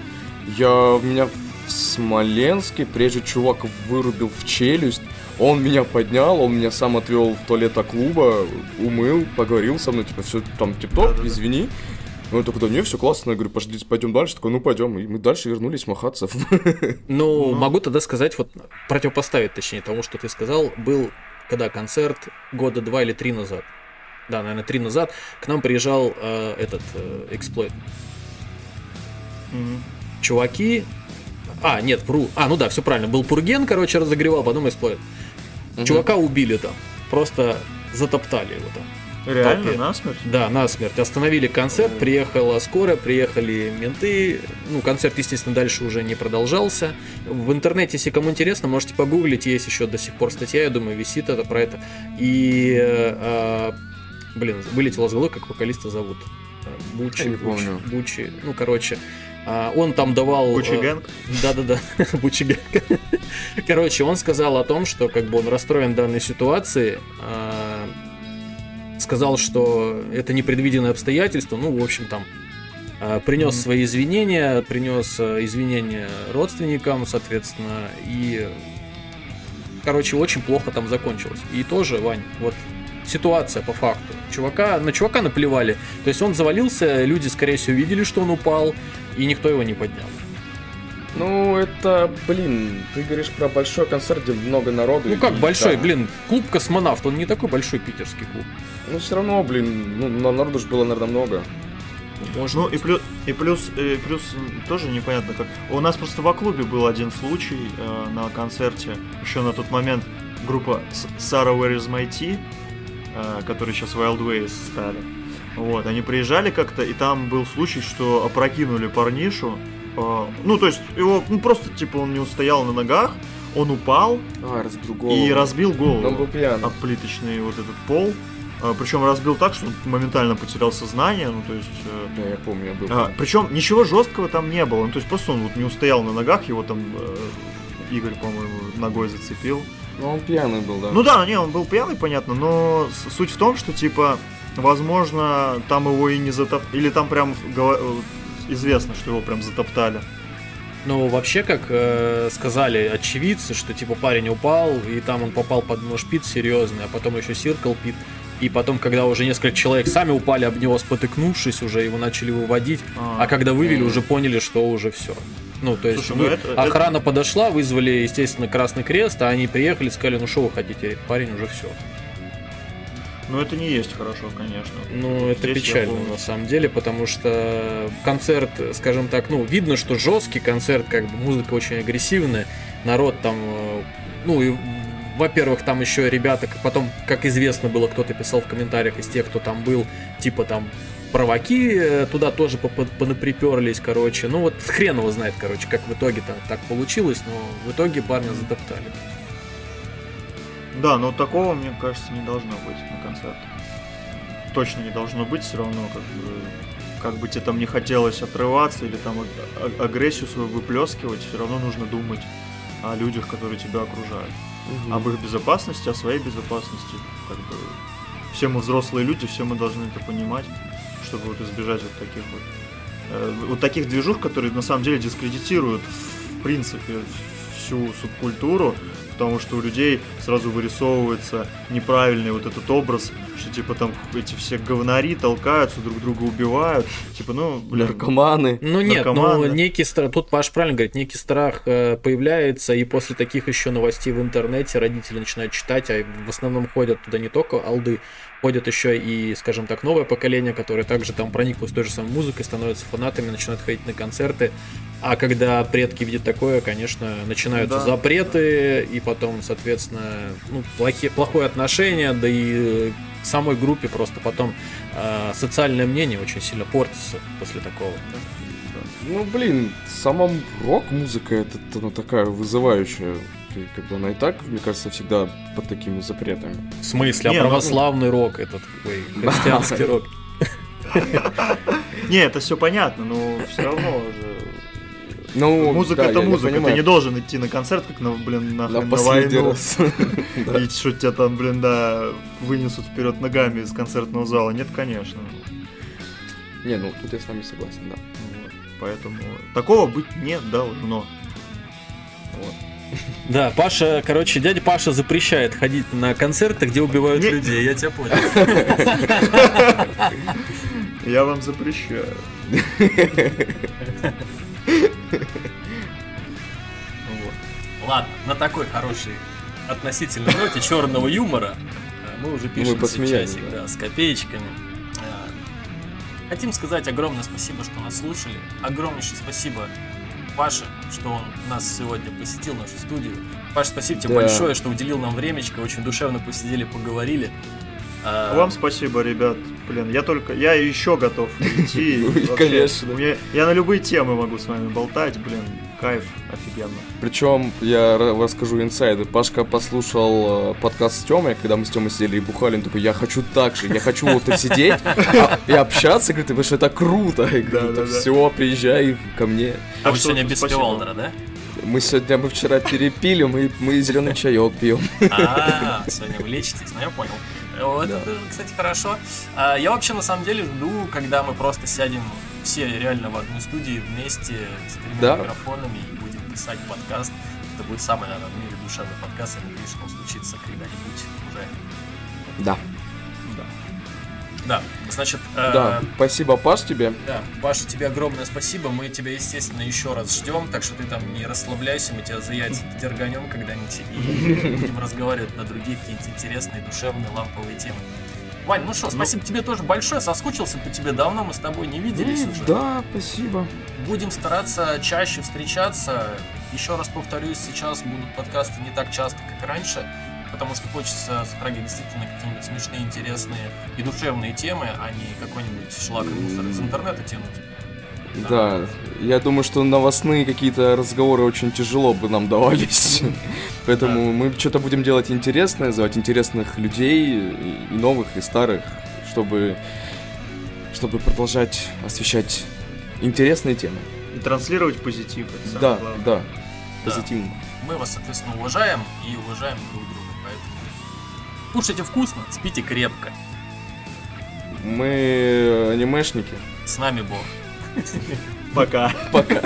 да. Я меня в Смоленске, прежде чувак вырубил в челюсть, он меня поднял, он меня сам отвел в туалета клуба, умыл, поговорил со мной, типа, все там тип-топ, да, извини. Да. Ну, я такой, да не, все классно. Я говорю, пошли, пойдем дальше. Такой, ну пойдем. И мы дальше вернулись махаться. Ну, ну, могу тогда сказать, вот противопоставить, точнее, тому, что ты сказал, был когда концерт года два или три назад. Да, наверное, три назад к нам приезжал э, этот э, эксплойт. Mm-hmm. Чуваки. А, нет, вру. А, ну да, все правильно. Был Пурген, короче, разогревал, потом эксплойт. Mm-hmm. Чувака убили там. Просто затоптали его там. Реально, толпе. насмерть? Да, насмерть. Остановили концерт, mm. приехала скорая, приехали менты. Ну, концерт, естественно, дальше уже не продолжался. В интернете, если кому интересно, можете погуглить, есть еще до сих пор статья, я думаю, висит это про это. И, э, блин, вылетело с головы, как вокалиста зовут. Бучи, я не помню. Бучи, ну, короче, а, он там давал... Бучигенг? Да-да-да, Бучигенг. Короче, он сказал о том, что как бы он расстроен данной ситуации, а, сказал, что это непредвиденное обстоятельство, ну, в общем, там, а, принес свои извинения, принес извинения родственникам, соответственно, и, короче, очень плохо там закончилось. И тоже, Вань, вот ситуация по факту. Чувака, на чувака наплевали. То есть он завалился, люди, скорее всего, видели, что он упал, и никто его не поднял. Ну, это, блин, ты говоришь про большой концерт, где много народу. Ну как большой, да. блин, клуб космонавт, он не такой большой питерский клуб. Ну все равно, блин, ну народу же было, наверное, много. Может ну и плюс, и плюс, и плюс тоже непонятно как. У нас просто в клубе был один случай э, на концерте. Еще на тот момент группа Sarah Where Is My Tea Э, которые сейчас Wild Ways стали. Вот, они приезжали как-то, и там был случай, что опрокинули парнишу. Э, ну, то есть, его, ну, просто, типа, он не устоял на ногах, он упал. А, разбил голову. И разбил голову. Он был пьяный. Об плиточный вот этот пол. Э, причем разбил так, что он моментально потерял сознание, ну то есть... Да, я помню, я был. А, причем ничего жесткого там не было, ну то есть просто он вот не устоял на ногах, его там э, Игорь, по-моему, ногой зацепил. Ну, он пьяный был, да. Ну да, не, он был пьяный, понятно, но суть в том, что, типа, возможно, там его и не затоптали, или там прям э, известно, что его прям затоптали. Ну, вообще, как э, сказали очевидцы, что, типа, парень упал, и там он попал под нож пит серьезный, а потом еще сиркл пит. И потом, когда уже несколько человек сами упали об него, спотыкнувшись, уже его начали выводить. А, а когда вывели, уже поняли, что уже все. Ну, то есть Слушай, вы, ну это, охрана это... подошла, вызвали, естественно, Красный Крест, а они приехали, сказали, ну что вы хотите, парень уже все. Ну, это не есть хорошо, конечно. Ну, это Здесь печально на самом деле, потому что концерт, скажем так, ну, видно, что жесткий концерт, как бы музыка очень агрессивная, народ там, э, ну, и во-первых, там еще ребята, потом, как известно было, кто-то писал в комментариях из тех, кто там был, типа там провоки э, туда тоже понаприперлись, короче. Ну вот хрен его знает, короче, как в итоге там так получилось, но в итоге парня затоптали. Да, но такого, мне кажется, не должно быть на концерте. Точно не должно быть, все равно, как бы, как бы тебе там не хотелось отрываться или там агрессию свою выплескивать, все равно нужно думать о людях, которые тебя окружают. Угу. Об их безопасности, о своей безопасности. Как бы все мы взрослые люди, все мы должны это понимать чтобы вот избежать вот таких вот э, вот таких движух, которые на самом деле дискредитируют в принципе всю субкультуру, потому что у людей сразу вырисовывается неправильный вот этот образ, что типа там эти все говнари толкаются, друг друга убивают, типа, ну, блин, наркоманы. Ну нет, ну некий страх, тут Паш правильно говорит, некий страх э, появляется, и после таких еще новостей в интернете родители начинают читать, а в основном ходят туда не только алды, ходят еще и, скажем так, новое поколение, которое также там прониклось той же самой музыкой, становятся фанатами, начинают ходить на концерты. А когда предки видят такое, конечно, начинаются да. запреты, и потом, соответственно, ну, плохие, плохое отношение, да и к самой группе просто потом э, социальное мнение очень сильно портится после такого. Ну, блин, сама рок-музыка это ну, такая вызывающая и как бы она и так, мне кажется, всегда под такими запретами. В смысле, Не, а ну- православный рок, этот такой христианский рок. Не, это все понятно, но все равно же. Ну, Музыка да, это музыка, ты не должен идти на концерт, как на, блин, На на последний войну. раз. И что тебя там, блин, да, вынесут вперед ногами из концертного зала. Нет, конечно. Не, ну тут я с вами согласен, да. Вот. Поэтому такого быть не должно. Вот. Да, Паша, короче, дядя Паша запрещает ходить на концерты, где убивают Не- людей, я тебя понял. Я вам запрещаю. Вот. Ладно, на такой хорошей относительной ноте черного юмора э, мы уже пишем посмеялись, часик, да. да, с копеечками. Э, Хотим сказать огромное спасибо, что нас слушали. Огромнейшее спасибо Паше, что он нас сегодня посетил, нашу студию. Паш, спасибо тебе Да. большое, что уделил нам времечко, очень душевно посидели, поговорили. А, Вам спасибо, ребят. Блин, я только, я еще готов идти. Ну, конечно. я на любые темы могу с вами болтать, блин, кайф, офигенно. Причем я ра- расскажу инсайды. Пашка послушал э, подкаст с Тёмой, когда мы с Тёмой сидели и бухали, он такой, я хочу так же, я хочу вот так сидеть и общаться, говорит, потому что это круто. Говорю, Да-да-да. все, приезжай ко мне. а вы сегодня без пивалдера, да? Мы сегодня, мы вчера перепили, мы, мы зеленый чаек пьем. А, сегодня вы лечитесь, ну я понял. Вот, Да. это, кстати, хорошо. А, Я вообще на самом деле жду, когда мы просто сядем все реально в одной студии вместе с тремя Да. микрофонами и будем писать подкаст. Это будет самый, наверное, в мире душевный подкаст. Я надеюсь, что он случится когда-нибудь уже. Да. Да, значит, э, Да, спасибо, Паш, тебе. да, Паша, тебе огромное спасибо. Мы тебя, естественно, еще раз ждем, так что ты там не расслабляйся, мы тебя за яйца дерганем когда-нибудь и будем разговаривать на другие какие-нибудь интересные, душевные, ламповые темы. Вань, ну что, спасибо тебе тоже большое, соскучился по тебе давно, мы с тобой не виделись уже. Да, спасибо. Будем стараться чаще встречаться. Еще раз повторюсь, сейчас будут подкасты не так часто, как раньше, потому что хочется затрагивать действительно какие-нибудь смешные, интересные и душевные темы, а не какой-нибудь шлак и мусор из интернета тянуть. Да, я думаю, что новостные какие-то разговоры очень тяжело бы нам давались. Поэтому мы что-то будем делать интересное, звать интересных людей, и и новых, и старых, чтобы, чтобы продолжать освещать интересные темы. И транслировать позитив. это самое Да, главное. да, Да. позитивно. Мы вас, соответственно, уважаем и уважаем друг друга, поэтому кушайте вкусно, спите крепко. Мы анимешники. С нами Бог. Пока. Пока.